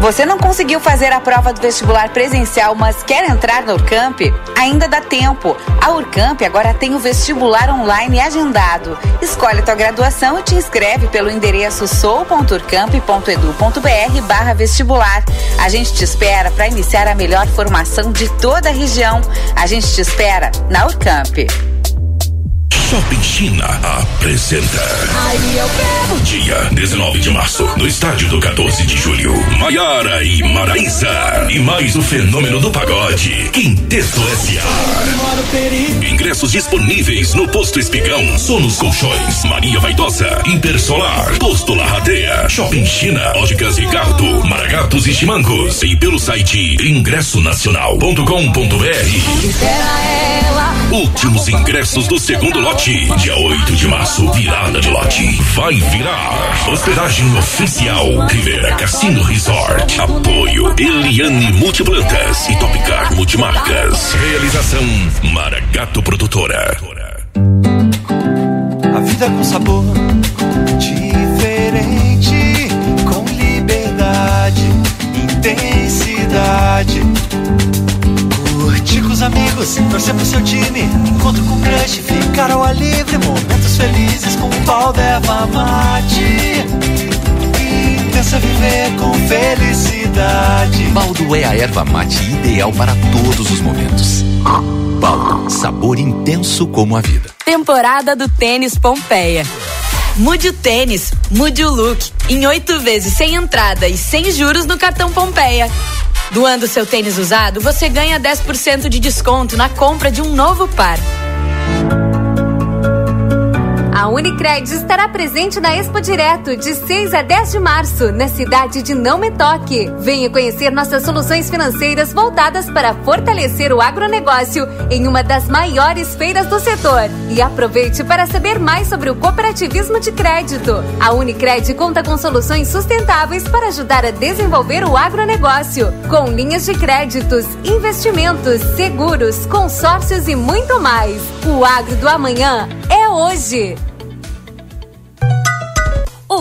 Você não conseguiu fazer a prova do vestibular presencial, mas quer entrar no Urcamp? Ainda dá tempo. A Urcamp agora tem o vestibular online agendado. Escolhe tua graduação e te inscreve pelo endereço sou.urcamp.edu.br vestibular. A gente te espera para iniciar a melhor formação de toda a região. A gente te espera na Urcamp. Shopping China apresenta. Aí eu quero. Dia 19 de março, no estádio do 14 de julho. Maiara e Maraísa. E mais o fenômeno do pagode. Quinteto S.A. Ingressos disponíveis no Posto Espigão, Sonos Colchões, Maria Vaidosa, Intersolar, Posto Larradeia, Shopping China, Óticas Ricardo, Maragatos e Chimancos. E pelo site ingressonacional.com.br. Últimos ingressos do segundo lote. Dia 8 de março, virada de lote. Vai virar. Hospedagem oficial. Rivera Cassino Resort. Apoio Eliane Multiplantas e Topcar Multimarcas. Realização Maragato Produtora. A vida com sabor diferente, com liberdade, intensidade. Os amigos, torcer pro seu time, encontro com crush, ficar ao ar livre, momentos felizes com o pau da erva mate. Intensa viver com felicidade. Baldo é a erva mate ideal para todos os momentos. Baldo, sabor intenso como a vida. Temporada do Tênis Pompeia. Mude o tênis, mude o look. Em oito vezes sem entrada e sem juros no cartão Pompeia. Doando seu tênis usado, você ganha 10% de desconto na compra de um novo par. A Unicred estará presente na Expo Direto de 6 a 10 de março, na cidade de Não Me Toque. Venha conhecer nossas soluções financeiras voltadas para fortalecer o agronegócio em uma das maiores feiras do setor. E aproveite para saber mais sobre o cooperativismo de crédito. A Unicred conta com soluções sustentáveis para ajudar a desenvolver o agronegócio, com linhas de créditos, investimentos, seguros, consórcios e muito mais. O agro do amanhã é hoje.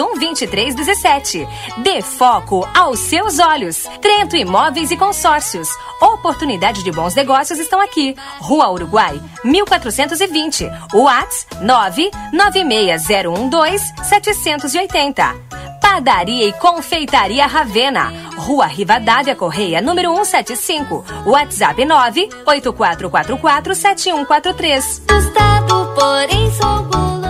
984212317. Dê foco aos seus olhos. Trento Imóveis e Consórcios. Oportunidade de bons negócios estão aqui. Rua Uruguai, 1420. WhatsApp 996012780. Padaria e Confeitaria Ravena. Rua Rivadavia Correia, número 175. WhatsApp 984447143. Gustavo, porém sou guloso.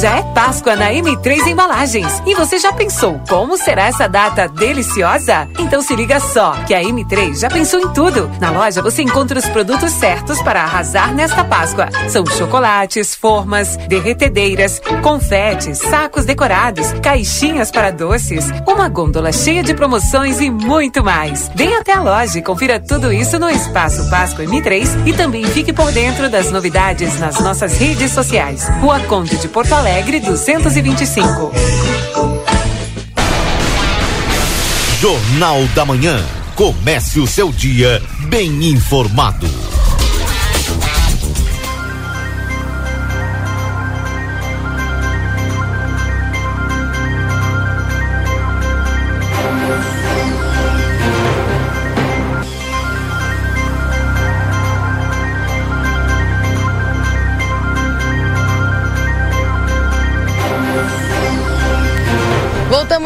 Já é Páscoa na M3 Embalagens. E você já pensou como será essa data deliciosa? Então se liga só, que a M3 já pensou em tudo. Na loja você encontra os produtos certos para arrasar nesta Páscoa. São chocolates, formas, derretedeiras, confetes, sacos decorados, caixinhas para doces, uma gôndola cheia de promoções e muito mais. Vem até a loja e confira tudo isso no Espaço Páscoa M3 e também fique por dentro das novidades nas nossas redes sociais. Rua Conde de Porto Alegre 225. Jornal da Manhã. Comece o seu dia bem informado.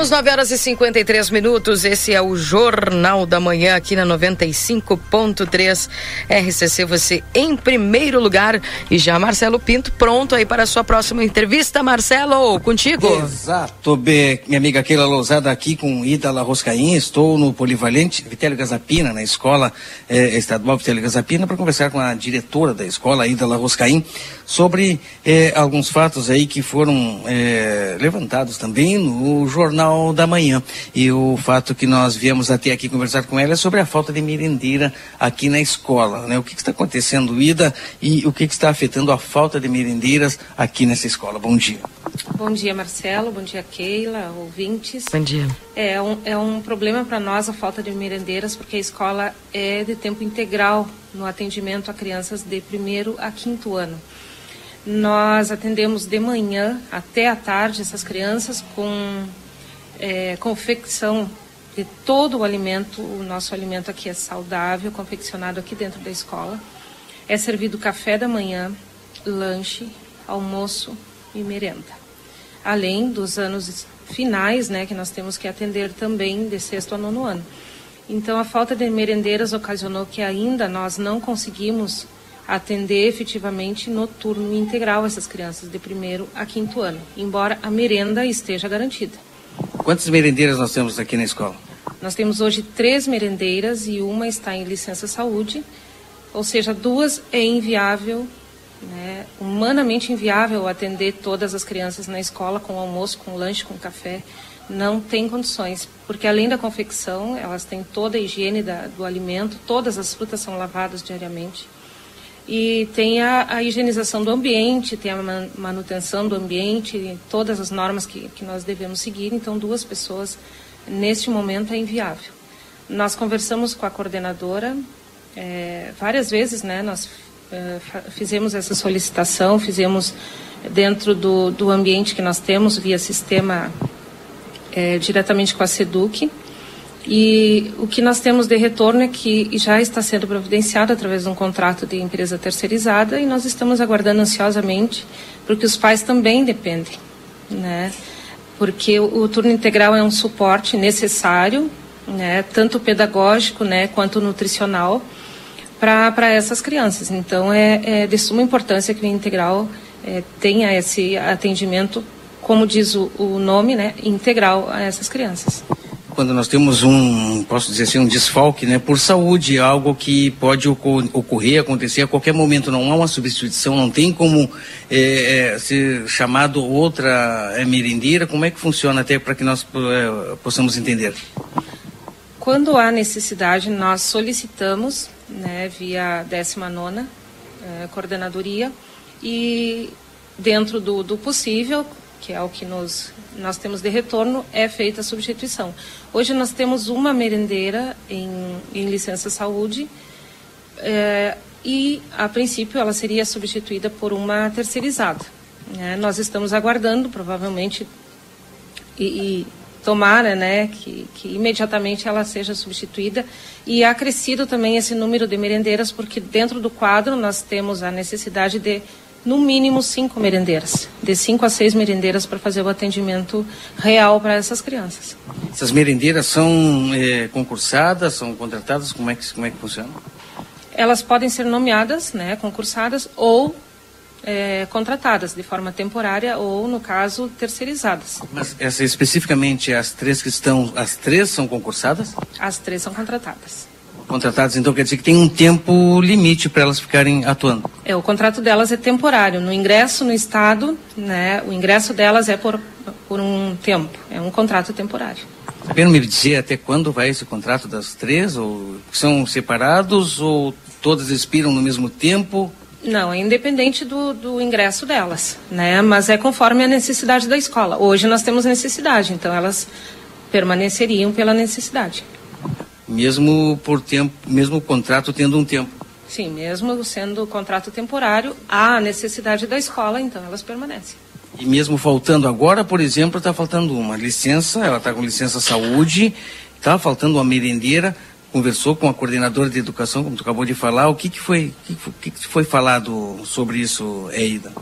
Voltamos 9 horas e 53 minutos. Esse é o Jornal da Manhã aqui na 95.3 RCC. Você em primeiro lugar. E já Marcelo Pinto pronto aí para a sua próxima entrevista. Marcelo, contigo. Exato, bem, minha amiga Keila Lousada aqui com Ida La Roscaim. Estou no Polivalente Vitélio Gazapina, na escola eh, estadual Vitélio Gazapina, para conversar com a diretora da escola, Ida La Roscaim, sobre eh, alguns fatos aí que foram eh, levantados também no Jornal da Manhã. E o fato que nós viemos até aqui conversar com ela é sobre a falta de merendeira aqui na escola. Né? O que, que está acontecendo, Ida, e o que, que está afetando a falta de merendeiras aqui nessa escola? Bom dia. Bom dia, Marcelo. Bom dia, Keila, ouvintes. Bom dia. É um, é um problema para nós a falta de merendeiras, porque a escola é de tempo integral no atendimento a crianças de primeiro a quinto ano. Nós atendemos de manhã até à tarde essas crianças com é, confecção de todo o alimento. O nosso alimento aqui é saudável, confeccionado aqui dentro da escola. É servido café da manhã, lanche, almoço e merenda. Além dos anos finais, né, que nós temos que atender também de sexto a nono ano. Então, a falta de merendeiras ocasionou que ainda nós não conseguimos atender efetivamente no turno integral essas crianças de primeiro a quinto ano, embora a merenda esteja garantida. Quantas merendeiras nós temos aqui na escola? Nós temos hoje três merendeiras e uma está em licença saúde, ou seja, duas é inviável, né, humanamente inviável atender todas as crianças na escola com almoço, com lanche, com café. Não tem condições, porque além da confecção, elas têm toda a higiene da, do alimento, todas as frutas são lavadas diariamente e tem a, a, higienização do ambiente, tem a manutenção do ambiente, todas as normas que, que nós devemos seguir. Então, duas pessoas neste momento é inviável. Nós conversamos com a coordenadora é, várias vezes, né? Nós é, fizemos essa solicitação, fizemos dentro do, do ambiente que nós temos via sistema é, diretamente com a SEDUC e o que nós temos de retorno é que já está sendo providenciado através de um contrato de empresa terceirizada e nós estamos aguardando ansiosamente, porque os pais também dependem, né? Porque o, turno integral é um suporte necessário, né? Tanto pedagógico, né? Quanto nutricional para essas crianças. Então é, é, de suma importância que o integral é, tenha esse atendimento, como diz o, o nome, né? Integral a essas crianças quando nós temos um, posso dizer assim, um desfalque, né, por saúde, algo que pode ocorrer, acontecer a qualquer momento, não há uma substituição, não tem como é, é, ser chamado outra é, merendeira, como é que funciona até para que nós é, possamos entender? Quando há necessidade, nós solicitamos, né, via 19ª é, coordenadoria, e dentro do, do possível, que é o que nos, nós temos de retorno, é feita a substituição. Hoje nós temos uma merendeira em, em licença saúde é, e, a princípio, ela seria substituída por uma terceirizada. Né? Nós estamos aguardando, provavelmente, e, e tomara né, que, que imediatamente ela seja substituída e há crescido também esse número de merendeiras, porque dentro do quadro nós temos a necessidade de no mínimo cinco merendeiras, de cinco a seis merendeiras para fazer o atendimento real para essas crianças. Essas merendeiras são é, concursadas, são contratadas, como é que como é que funciona? Elas podem ser nomeadas, né, concursadas ou é, contratadas de forma temporária ou, no caso, terceirizadas. Mas essa, especificamente as três que estão, as três são concursadas? As três são contratadas. Contratadas, então quer dizer que tem um tempo limite para elas ficarem atuando. É, o contrato delas é temporário. No ingresso no Estado, né, o ingresso delas é por, por um tempo, é um contrato temporário. Sabendo me dizer até quando vai esse contrato das três? Ou são separados ou todas expiram no mesmo tempo? Não, é independente do, do ingresso delas, né? Mas é conforme a necessidade da escola. Hoje nós temos necessidade, então elas permaneceriam pela necessidade. Mesmo por tempo, mesmo o contrato tendo um tempo. Sim, mesmo sendo contrato temporário, há a necessidade da escola, então elas permanecem. E mesmo faltando agora, por exemplo, está faltando uma licença, ela está com licença saúde, está faltando uma merendeira, conversou com a coordenadora de educação, como tu acabou de falar, o que, que, foi, o que, que foi falado sobre isso, Eida?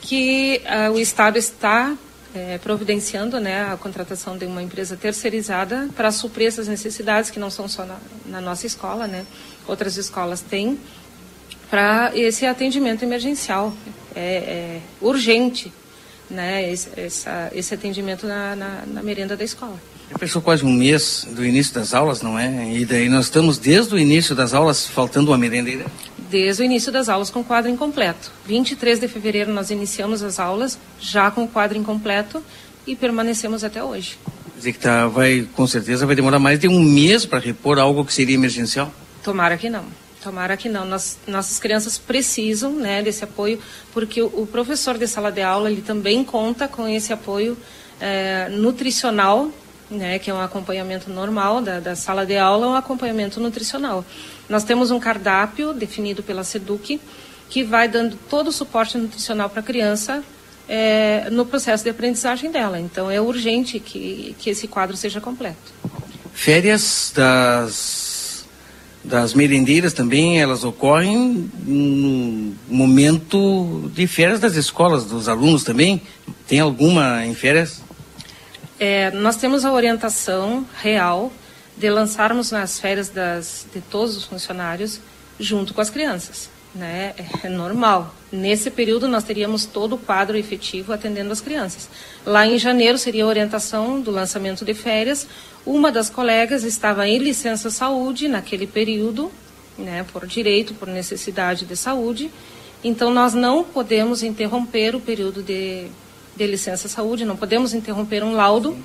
Que uh, o Estado está é, providenciando né, a contratação de uma empresa terceirizada para suprir essas necessidades, que não são só na, na nossa escola, né? outras escolas têm, para esse atendimento emergencial. É, é urgente né, esse, essa, esse atendimento na, na, na merenda da escola. Já passou quase um mês do início das aulas, não é? E daí nós estamos desde o início das aulas faltando uma merendeira? Desde o início das aulas com o quadro incompleto. 23 de fevereiro nós iniciamos as aulas já com o quadro incompleto e permanecemos até hoje. Quer dizer que tá, vai, com certeza vai demorar mais de um mês para repor algo que seria emergencial? Tomara que não. Tomara que não. Nós, nossas crianças precisam né, desse apoio, porque o, o, professor de sala de aula ele também conta com esse apoio é, nutricional, né, que é um acompanhamento normal da, da sala de aula, um acompanhamento nutricional. Nós temos um cardápio definido pela SEDUC, que vai dando todo o suporte nutricional para a criança é, no processo de aprendizagem dela. Então, é urgente que, que esse quadro seja completo. Férias das das merendeiras também, elas ocorrem no momento de férias das escolas, dos alunos também? Tem alguma em férias? É, nós temos a orientação real de lançarmos nas férias das, de todos os funcionários junto com as crianças. Né? É normal. Nesse período, nós teríamos todo o quadro efetivo atendendo as crianças. Lá em janeiro seria a orientação do lançamento de férias, uma das colegas estava em licença saúde naquele período, né, por direito, por necessidade de saúde. Então, nós não podemos interromper o período de, de licença saúde, não podemos interromper um laudo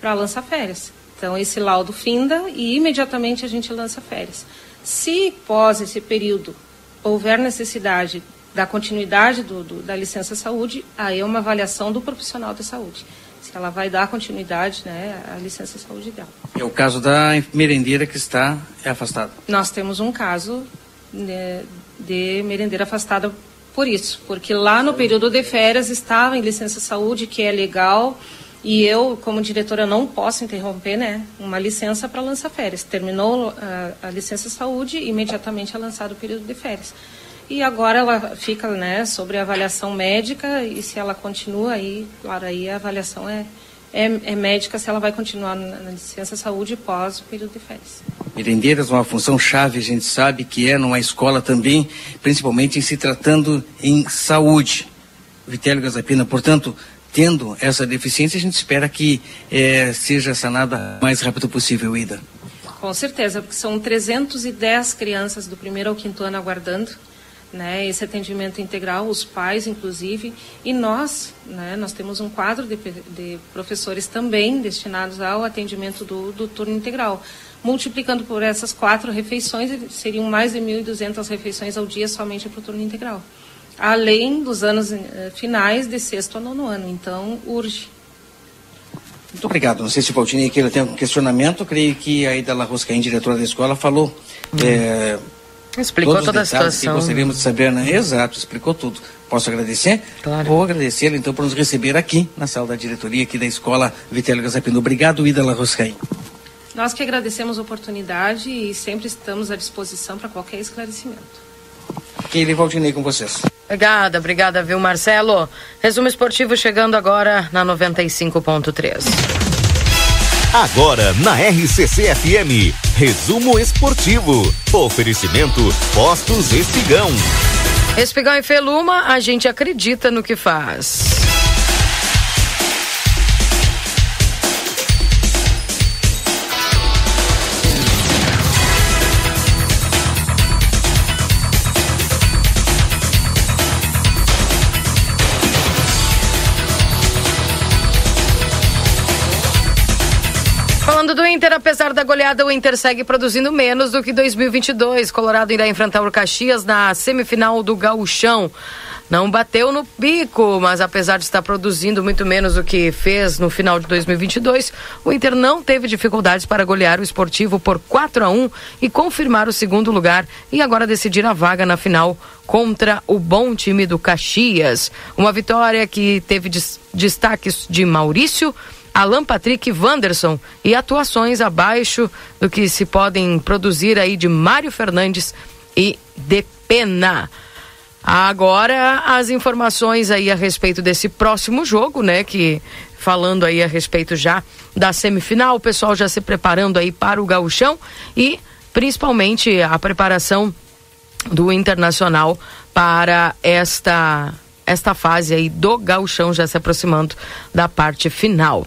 para lançar férias. Então, esse laudo finda e imediatamente a gente lança férias. Se pós esse período houver necessidade da continuidade do, do, da licença saúde, aí é uma avaliação do profissional de saúde se ela vai dar continuidade né, à licença saúde dela. É o caso da merendeira que está afastada. Nós temos um caso né, de merendeira afastada por isso, porque lá no período de férias estava em licença saúde, que é legal, e eu, como diretora, não posso interromper né, uma licença para lançar férias. Terminou a, a licença saúde, imediatamente é lançado o período de férias. E agora ela fica né, sobre avaliação médica e se ela continua aí, claro, aí a avaliação é, é, é médica se ela vai continuar na, na licença saúde pós o período de férias. Merendeiras, uma função chave, a gente sabe que é numa escola também, principalmente em se tratando em saúde. Vitélio Gazapina, portanto, tendo essa deficiência, a gente espera que é, seja sanada o mais rápido possível, Ida. Com certeza, porque são 310 crianças do primeiro ao quinto ano aguardando né, esse atendimento integral, os pais, inclusive, e nós, né, nós temos um quadro de, de professores também destinados ao atendimento do, do, turno integral. Multiplicando por essas quatro refeições, seriam mais de 1.200 refeições ao dia somente para o turno integral. Além dos anos eh, finais de sexto a nono ano. Então, urge. Muito obrigado. Não sei se o Valtinei aqui tem um questionamento. creio que a Ida Larroscaim, diretora da escola, falou. Hum. É, Explicou toda a situação. Que gostaríamos de saber, né? Exato, explicou tudo. Posso agradecer? Claro. Vou agradecer então por nos receber aqui na sala da diretoria aqui da escola Vitélio Gazapino. Obrigado, Ida Larroscaim. Nós que agradecemos a oportunidade e sempre estamos à disposição para qualquer esclarecimento. Keile Valdinei com vocês. Obrigada, obrigada, viu, Marcelo? Resumo esportivo chegando agora na 95.3. Agora na RCC FM, resumo esportivo. Oferecimento Postos Espigão. Espigão e Feluma, a gente acredita no que faz. Inter, apesar da goleada, o Inter segue produzindo menos do que 2022. Colorado irá enfrentar o Caxias na semifinal do Gauchão. Não bateu no pico, mas apesar de estar produzindo muito menos do que fez no final de 2022, o Inter não teve dificuldades para golear o esportivo por 4 a 1 e confirmar o segundo lugar e agora decidir a vaga na final contra o bom time do Caxias. Uma vitória que teve des destaques de Maurício, Alan Patrick Wanderson e atuações abaixo do que se podem produzir aí de Mário Fernandes e de Pena. Agora as informações aí a respeito desse próximo jogo, né, que falando aí a respeito já da semifinal, o pessoal já se preparando aí para o gauchão e principalmente a preparação do Internacional para esta esta fase aí do gauchão já se aproximando da parte final.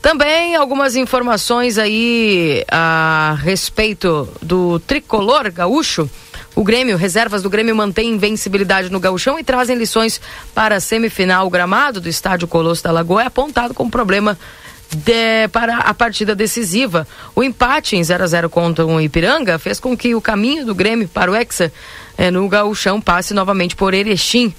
Também algumas informações aí a respeito do tricolor gaúcho. O Grêmio, reservas do Grêmio mantém invencibilidade no gauchão e trazem lições para a semifinal. O gramado do estádio Colosso da Lagoa é apontado como problema de, para a partida decisiva. O empate em 0 a 0 contra o Ipiranga fez com que o caminho do Grêmio para o Hexa eh, no gauchão passe novamente por Erechim.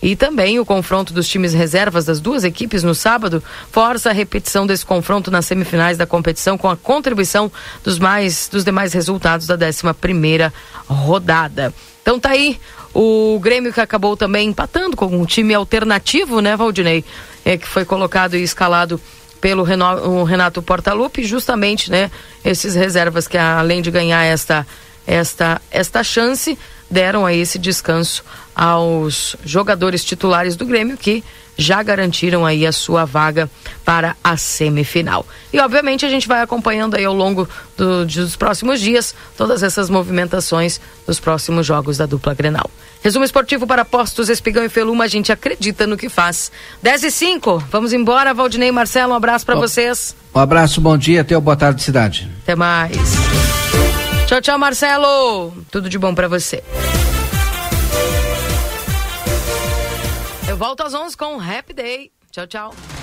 E também o confronto dos times reservas das duas equipes no sábado força a repetição desse confronto nas semifinais da competição com a contribuição dos mais dos demais resultados da 11 primeira rodada. Então tá aí o Grêmio que acabou também empatando com um time alternativo, né, Valdinei? É, que foi colocado e escalado pelo Renato Portaluppi, justamente, né, esses reservas que além de ganhar esta esta esta chance deram aí esse descanso aos jogadores titulares do Grêmio que já garantiram aí a sua vaga para a semifinal. E obviamente a gente vai acompanhando aí ao longo do, dos próximos dias todas essas movimentações dos próximos jogos da dupla Grenal. Resumo esportivo para Postos, Espigão e Feluma, a gente acredita no que faz. 10 e 5, vamos embora, Valdinei e Marcelo, um abraço para vocês. Um abraço, bom dia, até o boa tarde cidade. Até mais. Tchau, tchau, Marcelo. Tudo de bom para você. Volto às 11 com Happy Day. Tchau, tchau.